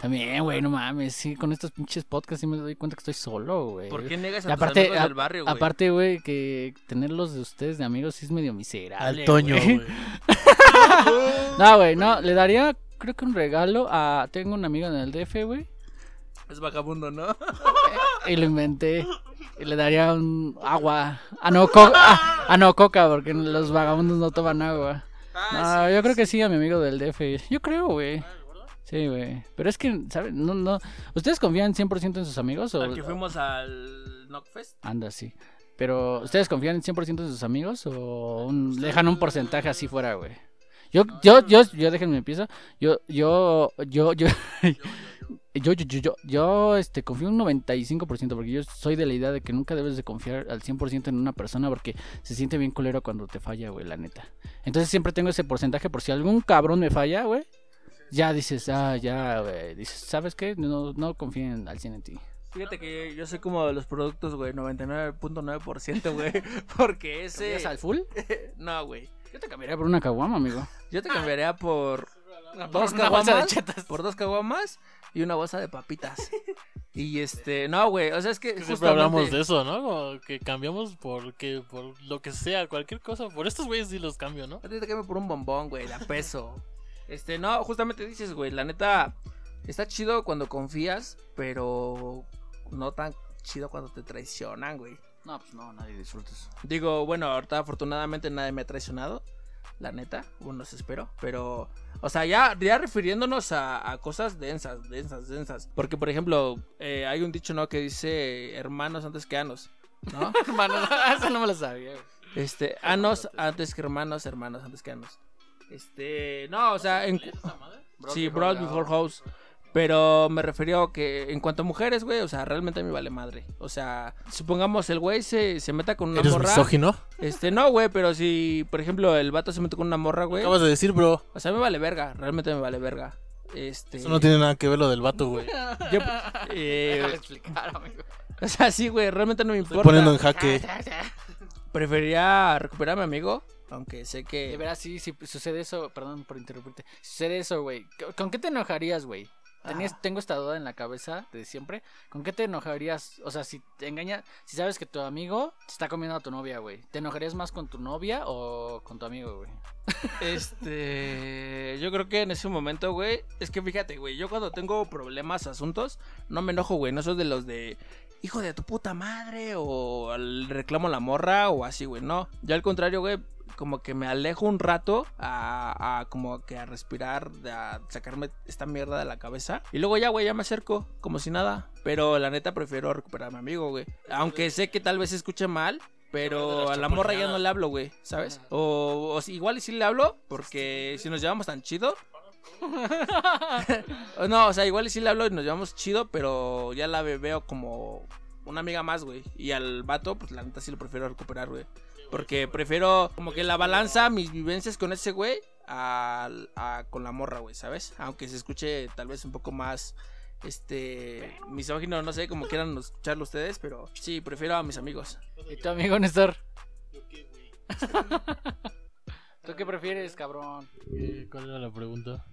También, güey, no mames, sí, con estos pinches podcasts sí me doy cuenta que estoy solo, güey. ¿Por qué negas a tus aparte, amigos a- del barrio, güey? Aparte, güey, que tenerlos de ustedes de amigos sí es medio miserable. Al Toño, güey. No, güey, no, le daría, creo que un regalo a. Tengo un amigo en el DF, güey. Es vagabundo, ¿no? Y lo inventé. Y le daría un agua. Ah, no, co- ah, ah, no, coca, porque los vagabundos no toman agua. Ah, No, yo creo que sí a mi amigo del DF. Yo creo, güey. Sí, güey. Pero es que, ¿saben? No, no. ¿Ustedes confían 100% en sus amigos? O... Al que fuimos al Knockfest. Anda, sí. Pero, ¿ustedes confían 100% en sus amigos? ¿O un- dejan un porcentaje así fuera, güey? Yo, yo, yo, yo, déjenme empiezo. Yo, yo, yo, yo, yo, yo, yo, yo, yo, este, confío un 95% porque yo soy de la idea de que nunca debes de confiar al 100% en una persona porque se siente bien culero cuando te falla, güey, la neta. Entonces siempre tengo ese porcentaje por si algún cabrón me falla, güey. Ya dices, ah, ya, güey. Dices, ¿sabes qué? No, no confíen al 100 en ti. Fíjate que yo soy como de los productos, güey, 99.9%, güey. Porque ese. ¿Cambias al full? no, güey. Yo te cambiaría por una caguama, amigo. Yo te cambiaría por dos caguamas. Por dos caguamas y una bolsa de papitas. Y este, no, güey, o sea, es que Siempre justamente- hablamos de eso, ¿no? Como que cambiamos por, que, por lo que sea, cualquier cosa. Por estos güeyes sí los cambio, ¿no? A ti te cambio por un bombón, güey, de a peso. Este, no, justamente dices, güey, la neta, está chido cuando confías, pero no tan chido cuando te traicionan, güey. No, pues no, nadie disfruta eso. Digo, bueno, ahorita afortunadamente nadie me ha traicionado, la neta, bueno, se espero, pero, o sea, ya, ya refiriéndonos a, a cosas densas, densas, densas. Porque, por ejemplo, eh, hay un dicho, ¿no? Que dice hermanos antes que anos, ¿no? Hermano, eso no me lo sabía. Este, anos antes que hermanos, hermanos antes que anos. Este, no, o sea, en, sí, bros before house. Pero me refería a que en cuanto a mujeres, güey, o sea, realmente me vale madre. O sea, supongamos el güey se, se meta con una ¿Eres morra. misógino? Este, no, güey, pero si, por ejemplo, el vato se mete con una morra, güey. Acabas de decir, bro. O sea, me vale verga, realmente me vale verga. Este. Eso no tiene nada que ver lo del vato, güey. yo, eh, Déjale explicar, amigo. o sea, sí, güey, realmente no me Estoy importa. poniendo en jaque. Preferiría recuperar a mi amigo, aunque sé De que. veras, sí, si sucede eso, perdón por interrumpirte. Si sucede eso, güey. ¿con- ¿Con qué te enojarías, güey? Tenías-. Tengo esta duda en la cabeza de siempre. ¿Con qué te enojarías? O sea, si te engaña, si sabes que tu amigo te está comiendo a tu novia, güey. ¿Te enojarías más con tu novia o con tu amigo, güey? Este, yo creo que en ese momento, güey, es que fíjate, güey, yo cuando tengo problemas, asuntos, no me enojo, güey, no soy de los de hijo de tu puta madre o al reclamo a la morra o así, güey, no. Yo al contrario, güey, como que me alejo un rato a, a como que a respirar, a sacarme esta mierda de la cabeza y luego ya, güey, ya me acerco como si nada, pero la neta prefiero recuperar a mi amigo, güey. Aunque sé que tal vez se escuche mal, pero a la morra ya no le hablo, güey, ¿sabes? O, o si- igual y sí le hablo, porque si nos llevamos tan chido. No, o sea, igual y sí le hablo y nos llevamos chido, pero ya la ve- veo como una amiga más, güey. Y al vato, pues la neta sí lo prefiero recuperar, güey. Porque prefiero como que la balanza mis vivencias con ese güey al- a, con la morra, güey, ¿sabes? Aunque se escuche tal vez un poco más, este, misógino, no sé, como quieran escucharlo ustedes, pero sí, prefiero a mis amigos. ¿Y tu amigo Néstor? ¿Tú qué prefieres, cabrón? Eh, ¿Cuál era la pregunta?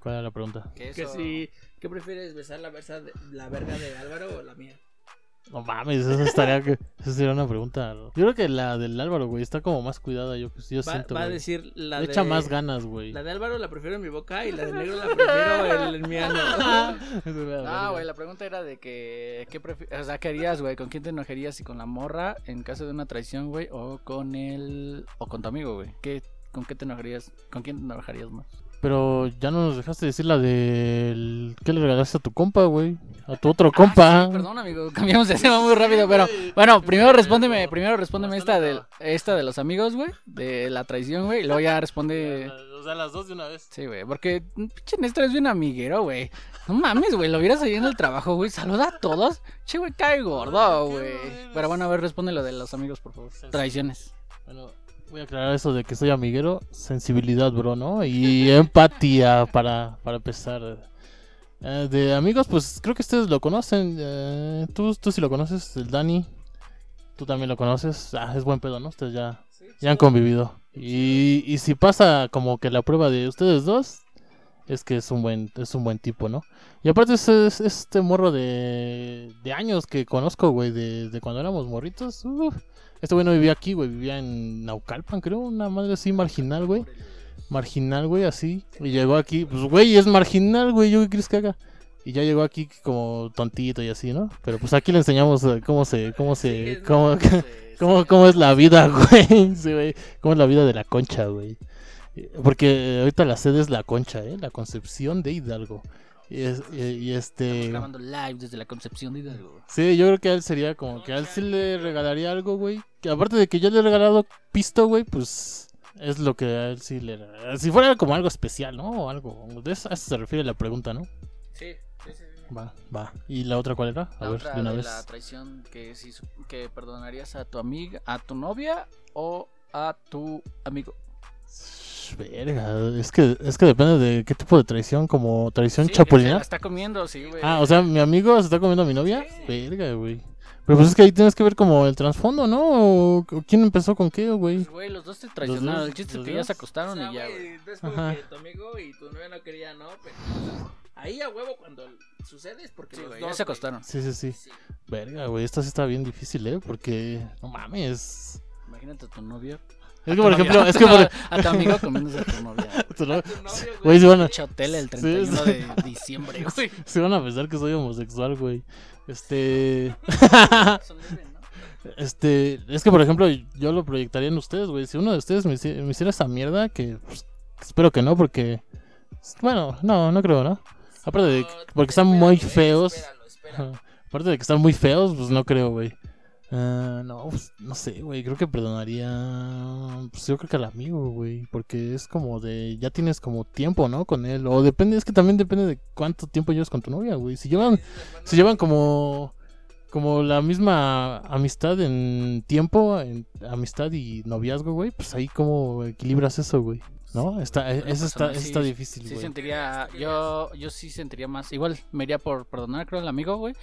¿Cuál era la pregunta? Que si, ¿qué prefieres, besar la, versa de- la verga de Álvaro o la mía? No mames, eso estaría que. Eso sería una pregunta. ¿no? Yo creo que la del Álvaro, güey, está como más cuidada. Yo, yo Va, siento. va a güey. decir la Le de... echa más ganas, güey. La de Álvaro la prefiero en mi boca y la de negro la prefiero en el mi ano. Ah, güey, la pregunta era de que, ¿qué prefi- o sea, ¿qué harías, güey? ¿Con quién te enojarías? ¿Si con la morra en caso de una traición, güey? ¿O con el... o con tu amigo, güey? ¿Qué, ¿Con qué te enojarías? ¿Con quién te enojarías más? Pero ya no nos dejaste decir la del. ¿Qué le regalaste a tu compa, güey? A tu otro compa. Ah, sí, perdón, amigo, cambiamos de tema muy rápido, pero bueno, primero respóndeme, primero respóndeme esta de, esta de los amigos, güey, de la traición, güey, y luego ya responde... O sea, las dos de una vez. Sí, güey, porque pinche Néstor es bien amiguero, güey. No mames, güey, lo hubieras ahí en el trabajo, güey. Saluda a todos. Che, güey, cae gordo, güey. Pero bueno, a ver, responde lo de los amigos, por favor. Traiciones. Bueno, voy a aclarar eso de que soy amiguero. Sensibilidad, bro, ¿no? Y empatía para, para empezar. Eh, de amigos, pues creo que ustedes lo conocen. eh, tú, tú sí lo conoces, el Dani. Tú también lo conoces. Ah, es buen pedo, ¿no? Ustedes ya, ya han convivido. Y, y si pasa como que la prueba de ustedes dos, es que es un buen, es un buen tipo, ¿no? Y aparte es, es- este morro de, de años que conozco, güey, de, de cuando éramos morritos. uf. Este güey no vivía aquí, güey, vivía en Naucalpan, creo, una madre así marginal, güey. Marginal, güey, así. Y llegó aquí, pues, güey, es marginal, güey, yo qué crees que haga. Y ya llegó aquí como tontito y así, ¿no? Pero pues aquí le enseñamos eh, cómo se, cómo se, cómo, cómo, cómo es la vida, güey. Sí, güey. Cómo es la vida de la concha, güey. Eh, Porque ahorita la sede es la concha, ¿eh? La concepción de Hidalgo. Y, es- y- y este... Estamos grabando live desde la Concepción de Hidalgo. Sí, yo creo que a él sería como que a él sí le regalaría algo, güey. Que aparte de que yo le he regalado pisto, güey, pues es lo que a él sí le... Si fuera como algo especial, ¿no? O algo. De eso, a eso se refiere la pregunta, ¿no? Sí, sí, sí. Va, va. ¿Y la otra cuál era? A La ver, otra de una de vez. la traición que si que perdonarías a tu amiga, a tu novia o a tu amigo. Verga, es que, es que depende de qué tipo de traición, como traición Sí, que se la chapulina. está comiendo, sí, güey. Ah, o sea, mi amigo se está comiendo a mi novia. Sí. Verga, güey. Pero pues es que ahí tienes que ver como el trasfondo, ¿no? O, quién empezó con qué, güey. Pues, güey, los dos te traicionaron. dos- El chiste es que ya se acostaron O sea, y ya, güey, ves como Ajá. que tu amigo y tu novia no querían, ¿no? Pero o sea, ahí a huevo cuando sucede es porque Sí, los güey, dos, ya se acostaron. Sí, sí, sí. Sí. Verga, güey, esta sí está bien difícil, ¿eh? Porque, no mames. Imagínate a tu novio. Es que, por ejemplo, es que por... a tu amigo comiéndose a tu novia. tu no- Tu novio, güey, se van a, Chotel el Sí, 31 sí. de diciembre, güey. se van a pensar que soy homosexual, güey. Este... Este, es que por ejemplo, yo lo proyectaría en ustedes, güey. Si uno de ustedes me, me hiciera esa mierda, que pues, espero que no, porque. Bueno, no, no creo, ¿no? Aparte de. Porque están muy feos. espéralo, espéralo. Ajá. Aparte de que están muy feos, pues no creo, güey. Ah, no, pues, no sé, güey. Creo que perdonaría. Pues yo creo que al amigo, güey. Porque es como de. Ya tienes como tiempo, ¿no? Con él. O depende, es que también depende de cuánto tiempo llevas con tu novia, güey. Si llevan. Si llevan como. Como la misma amistad en tiempo, en amistad y noviazgo, güey. Pues ahí como equilibras eso, güey. ¿No? Está, eso está, personal, eso sí, está difícil, Sí güey. sentiría, yo, yo sí sentiría más, igual me iría por perdonar creo al amigo, güey,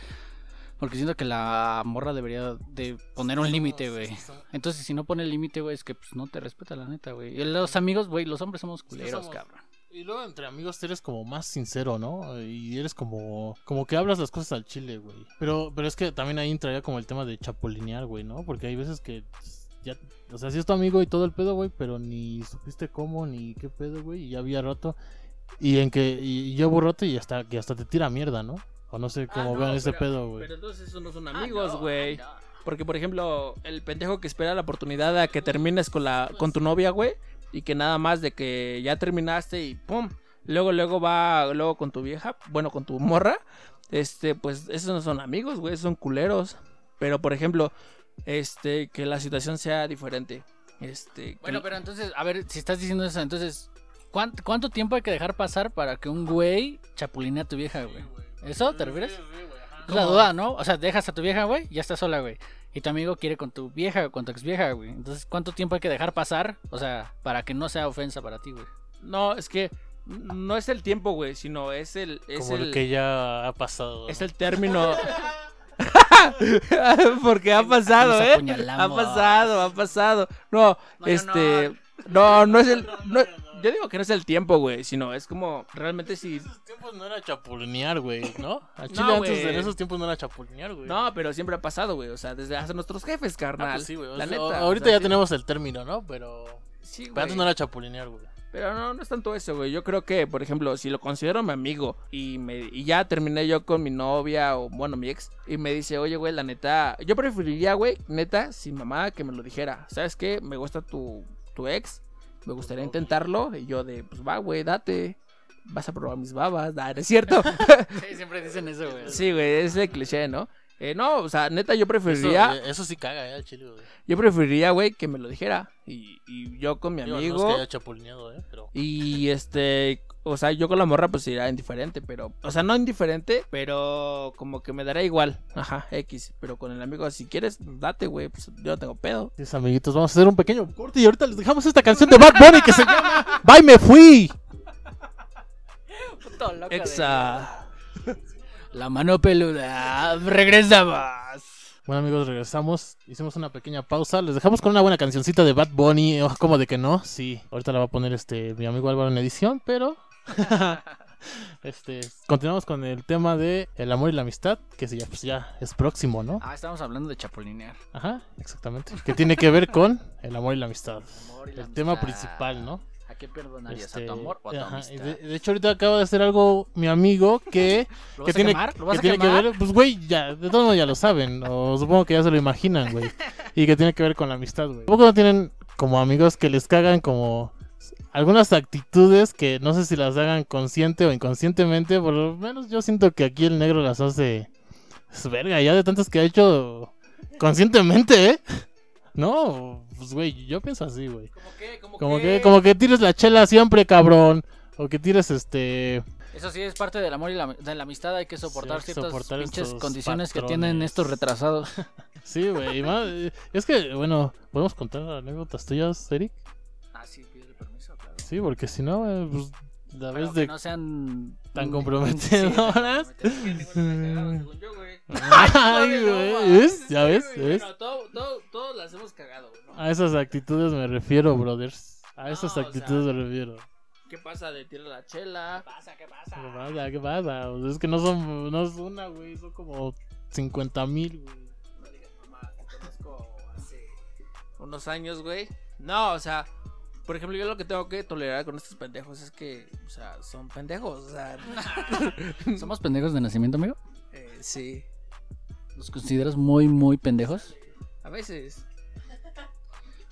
porque siento que la morra debería de poner un límite, güey. Entonces si no pone el límite, güey, es que pues no te respeta la neta, güey. Los amigos, güey, los hombres somos culeros, somos- cabrón. Y luego entre amigos eres como más sincero, ¿no? Y eres como como que hablas las cosas al chile, güey. Pero pero es que también ahí entraría como el tema de chapulinear, güey, ¿no? Porque hay veces que ya o sea, sí es tu amigo y todo el pedo, güey, pero ni supiste cómo ni qué pedo, güey, y ya había roto y en que y, y ya hubo roto y hasta que hasta te tira mierda, ¿no? O no sé cómo Ah, no, vean ese pero- pedo, güey. Pero entonces esos no son Ah, amigos, güey. ah, no. Porque, por ejemplo, el pendejo que espera la oportunidad a que termines con la con tu novia, güey, y que nada más de que ya terminaste y pum, luego luego va luego con tu vieja, bueno, con tu morra, este, pues esos no son amigos, güey, son culeros. Pero, por ejemplo, este, que la situación sea diferente. Este, que- Bueno, pero entonces, a ver, si estás diciendo eso, entonces, ¿cuán- ¿cuánto tiempo hay que dejar pasar para que un güey chapuline a tu vieja, güey? ¿Eso te refieres? Es la duda, ¿no? O sea, dejas a tu vieja, güey, y ya está sola, güey. Y tu amigo quiere con tu vieja, con tu ex vieja, güey. Entonces, ¿cuánto tiempo hay que dejar pasar? O sea, para que no sea ofensa para ti, güey. no, es que no es el tiempo, güey, sino es el es Como el que ya ha pasado. Es el término. Porque ha pasado, ¿eh? Ha pasado, ha pasado. No, este. No, no es el. Yo digo que no es el tiempo, güey, sino es como realmente si. En esos tiempos no era chapulinear, güey, ¿no? A Chile No, antes güey. en esos tiempos no era chapulinear, güey. No, pero siempre ha pasado, güey. O sea, desde hace nuestros jefes, Ah, carnal. pues sí, güey. o La sea, neta. ahorita o sea, ya sí- tenemos el término, ¿no? Pero, Sí, pero güey. antes no era chapulinear, güey. Pero no, no es tanto eso, güey. Yo creo que, por ejemplo, si lo considero mi amigo y, me, y ya terminé yo con mi novia o, bueno, mi ex, y me dice, oye, güey, la neta, yo preferiría, güey, neta, sin mamá, que me lo dijera. ¿Sabes qué? Me gusta tu, tu ex, me gustaría intentarlo. Y yo de, pues va, güey, date. Vas a probar mis babas. Nah, no es cierto. Sí, siempre dicen eso, güey. sí, güey, es el cliché, ¿no? Eh, no, o sea, neta, yo preferiría, eh, eso sí caga, ¿eh? Al chile, güey. yo preferiría, güey, que me lo dijera. Y, y yo con mi Digo, amigo. No es que haya chapulineado, ¿eh? Pero... Y este, o sea, yo con la morra pues sería indiferente, pero, o sea, no indiferente, pero como que me dará igual, ajá, X, pero con el amigo, si quieres, date, güey, pues yo no tengo pedo. Sí, amiguitos, vamos a hacer un pequeño corte y ahorita les dejamos esta canción de Bad Bunny que se llama Bye Me Fui. Puto loco de- Exa. La mano peluda. Regresamos. Bueno amigos, regresamos, hicimos una pequeña pausa, les dejamos con una buena cancioncita de Bad Bunny, oh, como de que no, sí, ahorita la va a poner este mi amigo Álvaro en edición, pero este continuamos con el tema de el amor y la amistad, que ya, pues ya es próximo, ¿no? Ah, estamos hablando de chapulinear. Ajá, exactamente, que tiene que ver con el amor y la amistad, Amor y la el tema principal, ¿no? ¿A qué perdonarías? Este, ¿A tu amor o a tu ajá, amistad? de, de hecho ahorita acaba de hacer algo mi amigo que ¿Lo que vas a tiene, quemar? ¿Lo que vas a tiene que ver, pues güey, ya, de todos modos ya lo saben, o supongo que ya se lo imaginan, güey, y que tiene que ver con la amistad, güey. ¿Tampoco no tienen como amigos que les cagan como algunas actitudes que no sé si las hagan consciente o inconscientemente, por lo menos yo siento que aquí el negro las hace, es verga, ya de tantas que ha hecho conscientemente, ¿eh? No, pues güey, yo pienso así, güey. Como que, como, Como que, como que tires la chela siempre, cabrón. O que tires este. Eso sí es parte del amor y la, de la amistad. Hay que soportar hay que ciertas soportar pinches condiciones que patrones. tienen estos retrasados. Sí, güey. Es que, bueno, ¿podemos contar anécdotas tuyas, Eric? ah, sí. Sí, porque si no, eh, pues la vez que de. no sean tan comprometedoras. Es que ninguno me ha cagado, según yo, güey. Ay, güey. ¿Ves? ¿Ya ves? ¿Ves? Bueno, todo- todo- todos las hemos cagado, güey, ¿no? A esas actitudes me refiero, brothers. A esas No, o actitudes sea- me refiero. ¿Qué pasa de tirar la chela? ¿Qué pasa? ¿Qué ¿Qué pasa? pasa? ¿Qué pasa? Sea, es que no son, no es una, güey, son como 50 mil, güey. No digas mamá, te conozco hace unos años, güey. No, o sea, por ejemplo, yo lo que tengo que tolerar con estos pendejos es que, o sea, son pendejos, o sea, ¿Somos pendejos de nacimiento, amigo? eh, sí, ¿Los consideras muy, muy pendejos? a veces.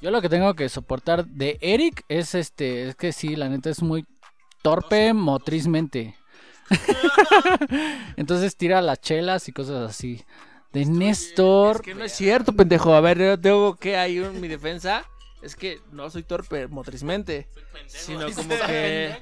Yo lo que tengo que soportar de Eric es este, es que sí, la neta es muy torpe motrizmente. Entonces tira las chelas y cosas así. De Néstor, Es que no es cierto, pendejo. A ver, yo tengo que hay en mi defensa. Es que no soy torpe motrizmente. Sino como que.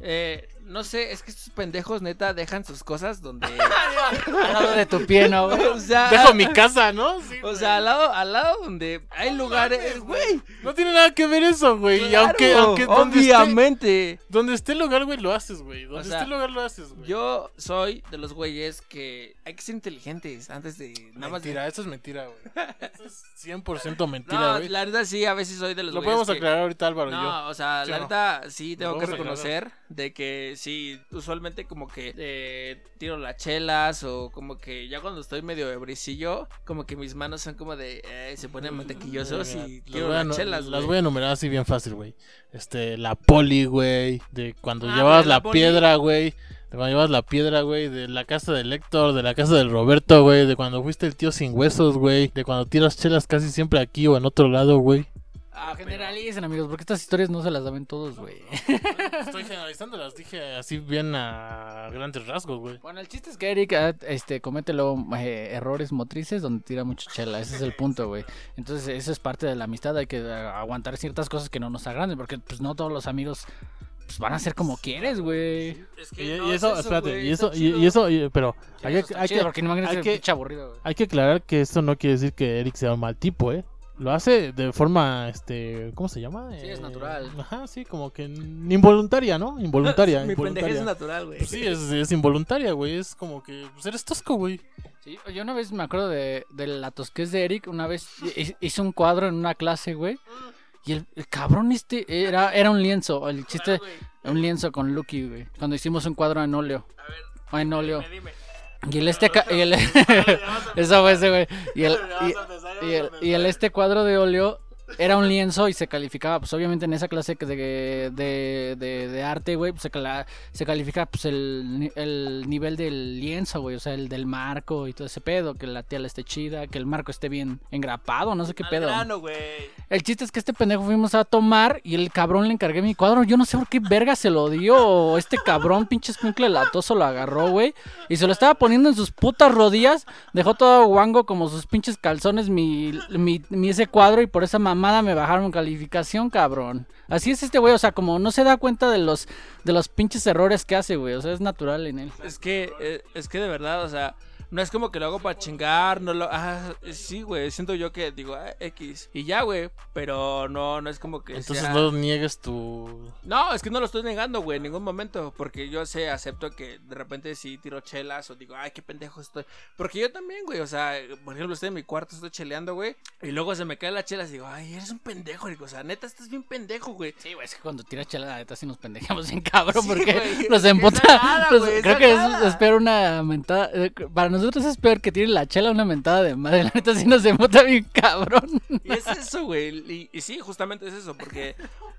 Eh, no sé, es que estos pendejos neta dejan sus cosas donde. al lado de tu pie, ¿no, güey? o sea, Dejo mi casa, ¿no? Sí, O güey. sea, al lado, al lado donde hay lugares, güey. No tiene nada que ver eso, güey. y aunque, aunque donde esté, obviamente. donde esté el lugar, güey, lo haces, güey. Donde O sea, esté el lugar, lo haces, güey. Yo soy de los güeyes que hay que ser inteligentes antes de nada más. de- mentira, eso es mentira, güey. Eso es 100% mentira, No, güey. la neta sí, a veces soy de los Lo güeyes. podemos que- aclarar ahorita, Álvaro y yo. No, o sea, ¿Sí la o no? neta sí tengo que reconocer de que sí, usualmente como que eh, tiro las chelas o como que ya cuando estoy medio ebricillo, como que mis manos son como de, eh, se ponen mantequillosos y tiro las no- chelas, Las voy a enumerar así bien fácil, güey. Este, la poli, güey. De cuando Ah, llevabas la piedra, güey. De cuando llevabas la piedra, güey. De la casa del Héctor, de la casa del Roberto, güey. De cuando fuiste el tío sin huesos, güey. De cuando tiras chelas casi siempre aquí o en otro lado, güey. Ah, pero- Generalicen, amigos, porque estas historias no se las saben todos, güey. Estoy generalizando, las dije así bien a grandes rasgos, güey. Bueno, el chiste es que Eric ah, este, comete luego eh, errores motrices donde tira mucha chela. Ese es el punto, güey. Entonces, eso es parte de la amistad. Hay que ah, aguantar ciertas cosas que no nos agraden, porque pues no todos los amigos pues, van a ser como quieres, güey. Es Y, que y es eso, espérate, y eso, y, chido. y eso, y- pero hay Eso que, está hay chido, que, hay que- hay que aclarar que esto no quiere decir que Eric sea un mal tipo, ¿eh? Lo hace de forma, este, ¿cómo se llama? Sí, es Eh, natural. Ajá, sí, como que involuntaria, ¿no? Involuntaria. Mi pendejez es natural, güey. Pues sí, es, es involuntaria, güey. Es como que pues eres tosco, güey. Sí, yo una vez me acuerdo de, de la tosquez de Eric. Una vez hi- hizo un cuadro en una clase, güey. Y el, el cabrón este era, era un lienzo. El chiste, un lienzo con Lucky, güey. Cuando hicimos un cuadro en óleo. A ver, O en óleo. dime, dime. Y el este... ca- y el- Eso fue ese, güey. Y el, y, y el, y el este cuadro de óleo era un lienzo y se calificaba, pues obviamente en esa clase que de, de, de, de arte, güey, pues se, cala- se califica pues el, el nivel del lienzo, güey, o sea, el del marco y todo ese pedo, que la tela esté chida, que el marco esté bien engrapado, no sé qué Al pedo. grano. El chiste es que este pendejo fuimos a tomar y el cabrón le encargué mi cuadro. Yo no sé por qué verga se lo dio. Este cabrón, pinche escuincle latoso, lo agarró, güey. Y se lo estaba poniendo en sus putas rodillas. Dejó todo guango como sus pinches calzones mi, mi, mi ese cuadro. Y por esa me bajaron calificación, cabrón. Así es este güey. O sea, como no se da cuenta de los, de los pinches errores que hace, güey. O sea, es natural en él. Es que, eh, es que de verdad, o sea, no es como que lo hago para chingar, no lo... Ah, sí, güey, siento yo que digo, ah, X. Y ya, güey, pero no, no es como que Entonces sea- no niegues tu. No, es que no lo estoy negando, güey, en ningún momento. Porque yo sé, acepto que de repente sí tiro chelas o digo, ay, qué pendejo estoy. Porque yo también, güey, o sea, por ejemplo, estoy en mi cuarto, estoy cheleando, güey. Y luego se me cae la chela y digo, ay, eres un pendejo, Rico. O sea, neta, estás bien pendejo, güey. Sí, güey, es que cuando tiras chela, la neta sí nos pendejamos bien cabrón, Sí, porque güey, nos es que emputa. no es nada, nos- güey, creo que es es, nada. es peor una mentada. eh, Para nosotros es peor que tire la chela una mentada de madre. La neta sí nos emputa bien cabrón. Y es eso, güey. Y, y sí, justamente es eso, porque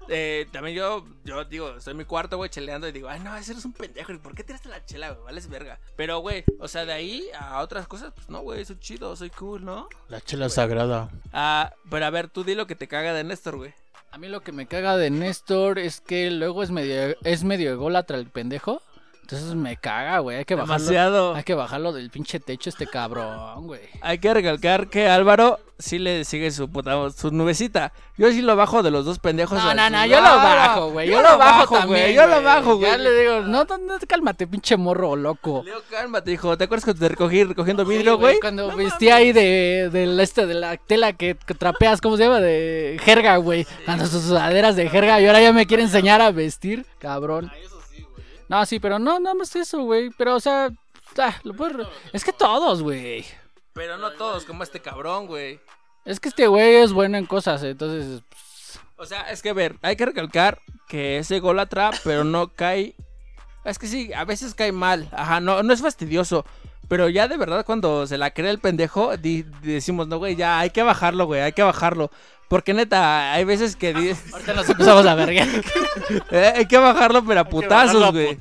eh, también yo, yo digo, estoy en mi cuarto, güey, cheleando y digo, ay, no, ese eres un pendejo. ¿Y por qué tiraste la chela, güey? Vales verga. Pero, güey, o sea, de ahí a otras cosas, pues no, güey, soy chido, soy cool, ¿no? La chela sagrada. Ah, pero a ver, tú di lo que te caga de Néstor, güey. A mí lo que me caga de Néstor es que luego es medio, es medio ególatra el pendejo. Entonces me caga, güey. Hay que bajarlo. Demasiado. Hay que bajarlo del pinche techo este cabrón, güey. Hay que recalcar que Álvaro sí le sigue su puta, su nubecita. Yo sí lo bajo de los dos pendejos. No, no, no, yo lo bajo, güey. Yo, lo bajo, güey. también, Yo lo bajo, güey. Ya le digo, no, no, no, cálmate, pinche morro loco. Leo, cálmate, hijo. ¿Te acuerdas cuando te recogí recogiendo vidrio, güey? Cuando vestía ahí de, del este, de la tela que, que trapeas, ¿cómo se llama? De jerga, güey. Cuando sus sudaderas de jerga y ahora ya me quiere enseñar a vestir, cabrón. No, sí, pero no, nada más eso, güey. Pero, o sea, ah, lo puedes re- es que todos, güey. Pero no todos, como este cabrón, güey. Es que este güey es bueno en cosas, entonces. pues, O sea, es que a ver, hay que recalcar que ese golatra, pero no cae. Es que sí, a veces cae mal. Ajá, no, no es fastidioso. Pero ya de verdad, cuando se la cree el pendejo, di- decimos, no, güey, ya hay que bajarlo, güey, hay que bajarlo. Porque neta, hay veces que di- Ahorita nos empezamos a ver. eh, hay que bajarlo, pero a putazos, güey.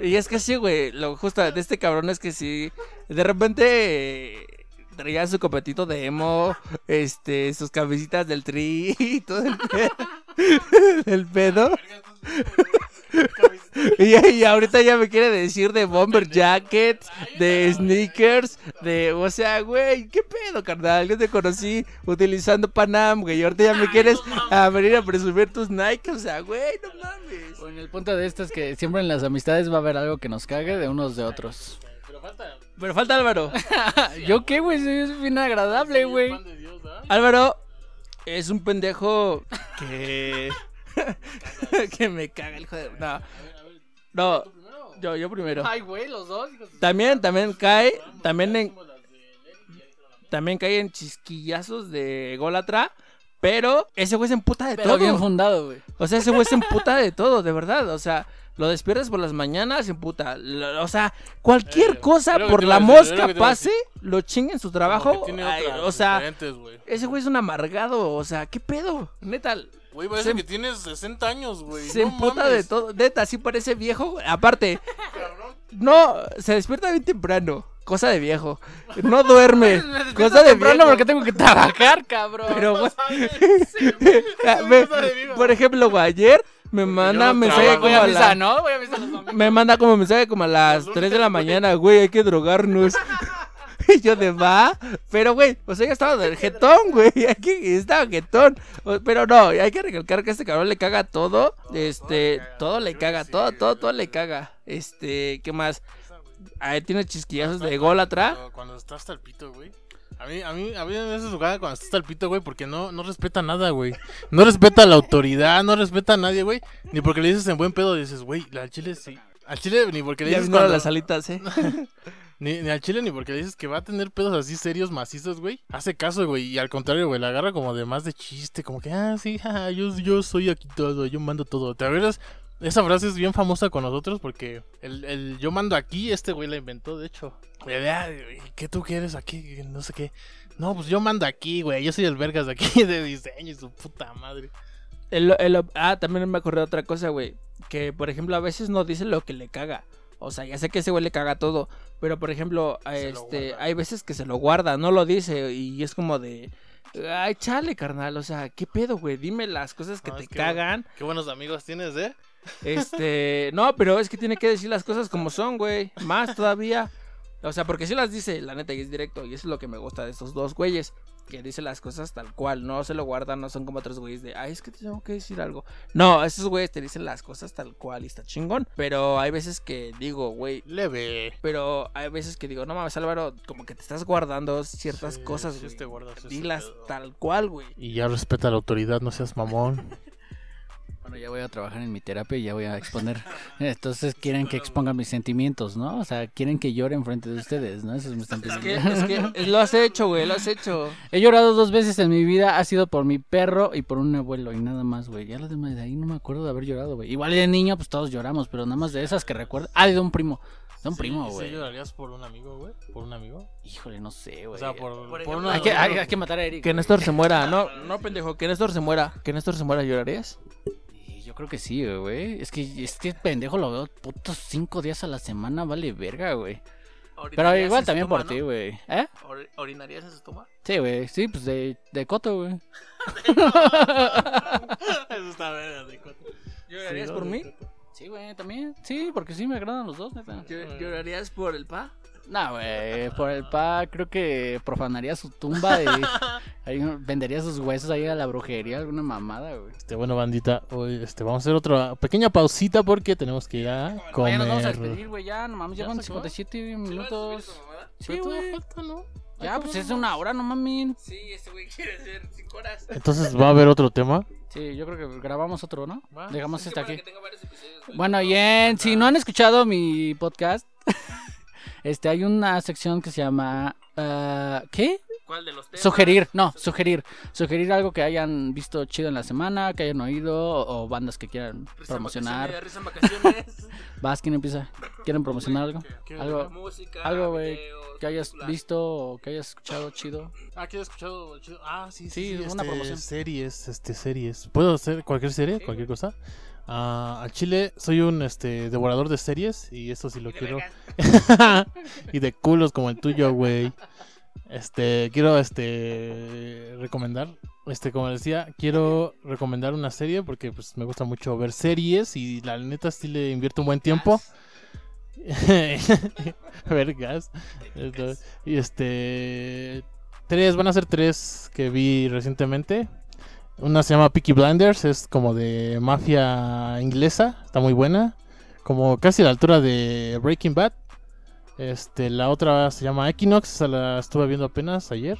Y es que sí, güey, lo justo de este cabrón es que sí, de repente eh, traía su copetito de emo, este, sus cabecitas del tri y todo el pedo. del pedo. Y, y ahorita ya me quiere decir de bomber jackets, de sneakers, de, o sea, güey, ¿qué pedo, carnal? Yo te conocí utilizando Panam, güey, y ahorita ya me quieres a venir a presumir tus Nike, o sea, güey, no mames. Bueno, el punto de esto es que siempre en las amistades va a haber algo que nos cague de unos de otros. Pero falta. Pero falta Álvaro. ¿Yo qué, güey? Soy bien agradable, güey. Álvaro es un pendejo que. que me caga el hijo de. No, no, yo, yo primero. Ay, güey, los dos. hijos de- También, también cae. También en. También cae en chisquillazos de golatra. Pero ese güey se emputa de Pero bien todo. fundado, güey. O sea, ese güey se emputa de todo, de verdad. O sea, lo despiertas por las mañanas, se emputa. Lo- O sea, cualquier Eh, cosa por la decir, mosca pase, lo chinga en su trabajo. ay, otras o sea, ese güey es un amargado, o sea, ¿qué pedo? Neta, Güey, parece se- que tienes 60 años, güey. se no emputa mames. de todo. Neta, sí parece viejo. güey. Aparte, no, se despierta bien temprano. Cosa de viejo. No duerme. cosa de temprano viejo. porque tengo que trabajar, cabrón. Pero, güey, ah, ve, por ejemplo, güey, ayer me manda no mensaje como a a misa, la... ¿no? Voy a misa los. Me manda como mensaje como a las 3 de la mañana, güey, hay que drogarnos. Y yo de va, pero güey, o sea, ya estaba del jetón, güey, aquí estaba jetón. Pero no, hay que recalcar que este cabrón le caga todo, este, todo le caga, todo, todo, todo le caga. Este, ¿qué más? Ahí tiene chisquillazos de gol atrás. Cuando, está hasta el pito, güey. A mí, a mí, a mí en ese lugar cuando está hasta el pito, güey, porque no, no respeta nada, güey. No respeta a la autoridad, no respeta a nadie, güey. Ni porque le dices en buen pedo, dices, güey, al chile sí. Al chile ni porque le Ya dices vinieron cuando- las alitas, eh. Ni, al chile ni porque dices que va a tener pedos así serios, macizos, güey. Hace caso, güey. Y al contrario, güey, la agarra como de más de chiste. Como que, ah, sí, jaja, yo, yo soy aquí todo, yo mando todo. ¿Te acuerdas? Esa frase es bien famosa con nosotros porque el, el yo mando aquí, este güey la inventó, de hecho. ¿Qué tú quieres aquí? No sé qué. No, pues yo mando aquí, güey. Yo soy el vergas de aquí de diseño y su puta madre. El- el- ah, también me acordé de otra cosa, güey. Que, por ejemplo, a veces no dice lo que le caga. O sea, ya sé que ese güey le caga todo. Pero, por ejemplo, este, hay veces que se lo guarda, no lo dice. Y es como de. Ay, chale, carnal. O sea, ¿qué pedo, güey? Dime las cosas que No, te que- cagan. Qué buenos amigos tienes, ¿eh? Este. no, pero es que tiene que decir las cosas como son, güey. Más todavía. O sea, porque si las dice, la neta, y es directo. Y eso es lo que me gusta de estos dos güeyes. Que dice las cosas tal cual. No se lo guardan, no son como otros güeyes de, ay, es que te tengo que decir algo. No, esos güeyes te dicen las cosas tal cual y está chingón. Pero hay veces que digo, güey. Leve. Pero hay veces que digo, no mames, Álvaro, como que te estás guardando ciertas Sí, cosas, sí güey. te guardas Dilas tal cual, güey. Y ya respeta la autoridad, no seas mamón. Bueno, ya voy a trabajar en mi terapia y ya voy a exponer. Entonces quieren que exponga mis sentimientos, ¿no? O sea, quieren que llore enfrente de ustedes, ¿no? Eso me están Es que, es que lo has hecho, güey, lo has hecho. He llorado dos veces en mi vida, ha sido por mi perro y por un abuelo y nada más, güey. Ya lo demás de ahí no me acuerdo de haber llorado, güey. Igual de niño, pues todos lloramos, pero nada más de esas que recuerdo. Ah, de un primo. De un Sí, primo, ¿y si güey. llorarías por un amigo, güey? ¿Por un amigo? Híjole, no sé, güey. O sea, por, Por por una- hay, que, hay, hay que matar a Eric. Que. Néstor se muera. No, no, pendejo, que Néstor se muera. Que Néstor se muera, ¿llorarías? Creo que sí, güey. Es que este pendejo lo veo putos cinco días a la semana, vale verga, güey. Pero igual también por ti, güey. ¿Eh? ¿Orinarías en su toma? Sí, güey. Sí, pues de, de coto, güey. Eso está verga, de cuatro. ¿Llorarías Sí, por mí? Sí, güey, también. Sí, porque sí me agradan los dos, neta. ¿Llorarías por el pa? No, güey, por el pa creo que profanaría su tumba y ahí vendería sus huesos ahí a la brujería, alguna mamada, güey. Este, bueno, bandita, hoy este, vamos a hacer otra pequeña pausita porque tenemos que ir a Vaya, nos vamos a comer. despedir, güey, ya, no mames, ya ¿Ya acabó? 57 minutos. Sí, güey. falta, ¿no? Ya, pues es una hora, no mames. Sí, este güey quiere hacer 5 horas. Entonces va a haber otro tema. Sí, yo creo que grabamos otro, ¿no? Dejamos este aquí. Bueno, y en, si no han escuchado mi podcast, este, hay una sección que se llama, ah, ¿qué? ¿Cuál de los temas? Sugerir, no, sugerir. Sugerir algo que hayan visto chido en la semana, que hayan oído, o, o bandas que quieran Risa promocionar. vacaciones, vacaciones. Vas, ¿quién empieza? ¿Quieren promocionar algo? Algo, música, algo, güey, videos, que hayas visto o que hayas escuchado chido. Ah, que he escuchado. chido. Ah, sí, Sí, sí. sí, una este, promoción. Series, este, series. ¿Puedo hacer cualquier serie? Sí, cualquier cosa. Ah, al chile soy un este devorador de series y esto sí lo quiero. y de culos como el tuyo, güey. Este, quiero este recomendar, este como decía, quiero recomendar una serie porque pues me gusta mucho ver series y la neta sí le invierto un buen tiempo. Vergas. Esto- Y este tres van a ser tres que vi recientemente. Una se llama Peaky Blinders, es como de mafia inglesa, está muy buena, como casi a la altura de Breaking Bad. Este, la otra se llama Equinox, esa la estuve viendo apenas ayer.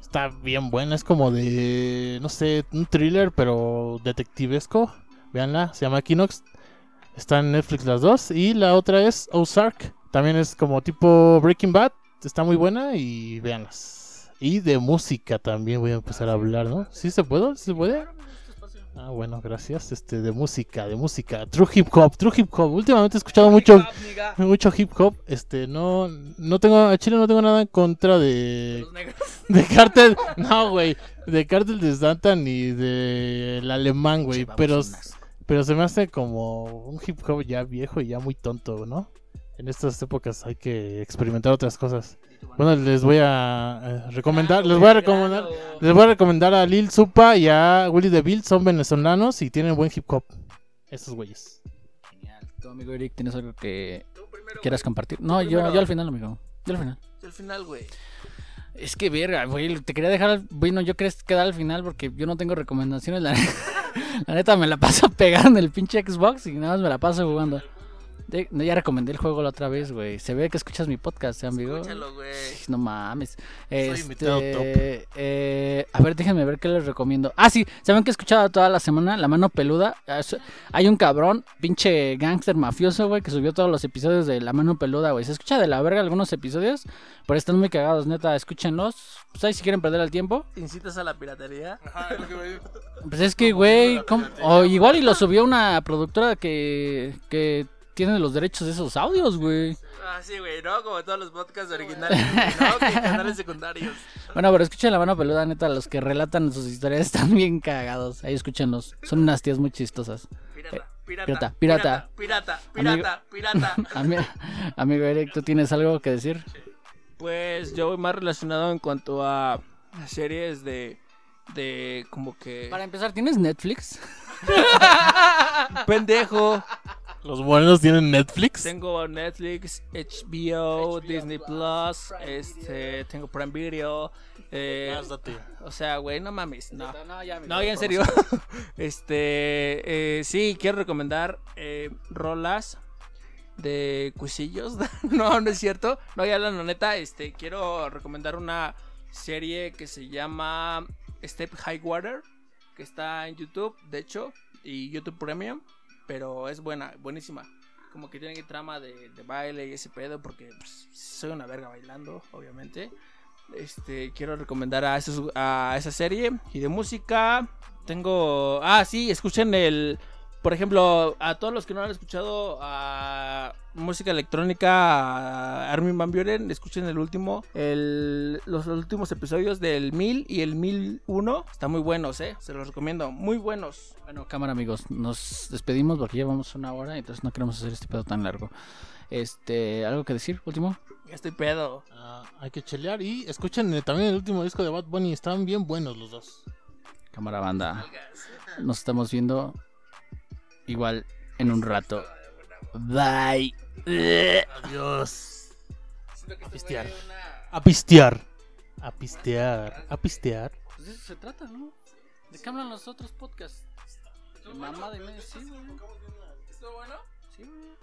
Está bien buena, es como de, no sé, un thriller, pero detectivesco. Veanla, se llama Equinox. Está en Netflix las dos. Y la otra es Ozark, también es como tipo Breaking Bad. Está muy buena y véanlas. Y de música también voy a empezar a hablar, ¿no? ¿Sí se puede? ¿Sí se puede? Ah, bueno, gracias. Este, de música, de música. True Hip Hop, True Hip Hop. Últimamente he escuchado mucho, mucho hip hop. Este, no, no tengo, a Chile no tengo nada en contra de, de Cartel. No, güey. De Cartel de Santa ni del alemán, güey. Pero, pero se me hace como un hip hop ya viejo y ya muy tonto, ¿no? En estas épocas hay que experimentar otras cosas. Bueno, les voy a eh, recomendar, les voy a recomendar, les voy a recomendar a Lil Supa y a Willy DeVille, son venezolanos y tienen buen hip hop. Esos güeyes. Genial. ¿Tu amigo Eric tienes algo que Tú primero, quieras compartir? No, yo, yo al final, amigo. Yo al final. Tú al final, güey. Es que verga, güey, te quería dejar, al- bueno, yo quería quedar al final porque yo no tengo recomendaciones, la, la neta me la paso pegada en el pinche Xbox y nada más me la paso jugando. De- no, ya recomendé el juego la otra vez, güey. Se ve que escuchas mi podcast, ¿eh, amigo? Escúchalo, güey. No mames. Soy invitado Este, eh, a ver, déjenme ver qué les recomiendo. Ah, sí, ¿saben que he escuchado toda la semana? La mano peluda. Ah, Hay un cabrón, pinche gángster mafioso, güey, que subió todos los episodios de La mano peluda, güey. Se escucha de la verga algunos episodios, pero están muy cagados, neta, escúchenlos. Pues ahí si quieren perder el tiempo. ¿Incitas a la piratería? Pues es que, güey, o igual y lo subió una productora que, que tiene los derechos de esos audios, güey. Ah, sí, güey, ¿no? Como todos los podcasts originales, ¿no? Que canales secundarios. Bueno, pero escuchen la mano peluda, neta, los que relatan sus historias están bien cagados. Ahí escúchenlos. Son unas tías muy chistosas. Pirata, pirata, pirata, pirata. pirata, Amigo- pirata, pirata. Ami- amigo Eric, ¿tú tienes algo que decir? Pues yo voy más relacionado en cuanto a series de, de como que... Para empezar, ¿tienes Netflix? Pendejo. Los buenos tienen Netflix. Tengo Netflix, HBO, Disney Plus, este, tengo Prime Video. eh, o sea, güey, no mames, no. no, ya, No, ya en serio. este, eh, sí, quiero recomendar eh, rolas de cuisillos. no, no es cierto. No, ya la neta, este, quiero recomendar una serie que se llama Step High Water, que está en YouTube, de hecho, y YouTube Premium, pero es buena, buenísima. Como que tiene trama de, baile y ese pedo, porque pues, soy una verga bailando, obviamente. Este, quiero recomendar a, esos, a esa serie. Y de música, tengo. Ah, sí, escuchen el. Por ejemplo, a todos los que no han escuchado a música electrónica, a Armin Van Buren, escuchen el último, el, los últimos episodios del 1000 y el 1001. Están muy buenos, eh. Se los recomiendo. Muy buenos. Bueno, cámara, amigos, nos despedimos porque llevamos una hora, entonces no queremos hacer este pedo tan largo. Este, ¿algo que decir? Último. Ya estoy pedo. Ah, hay que chelear y escuchen también el último disco de Bad Bunny. Están bien buenos los dos. Cámara banda. Nos estamos viendo igual en un rato. Bye. Adiós. A pistear. A pistear. A pistear. A pistear. Pues de eso se trata, ¿no? ¿De qué hablan los otros podcasts? De mamada y media, sí, güey. ¿Estuvo bueno? Sí, güey.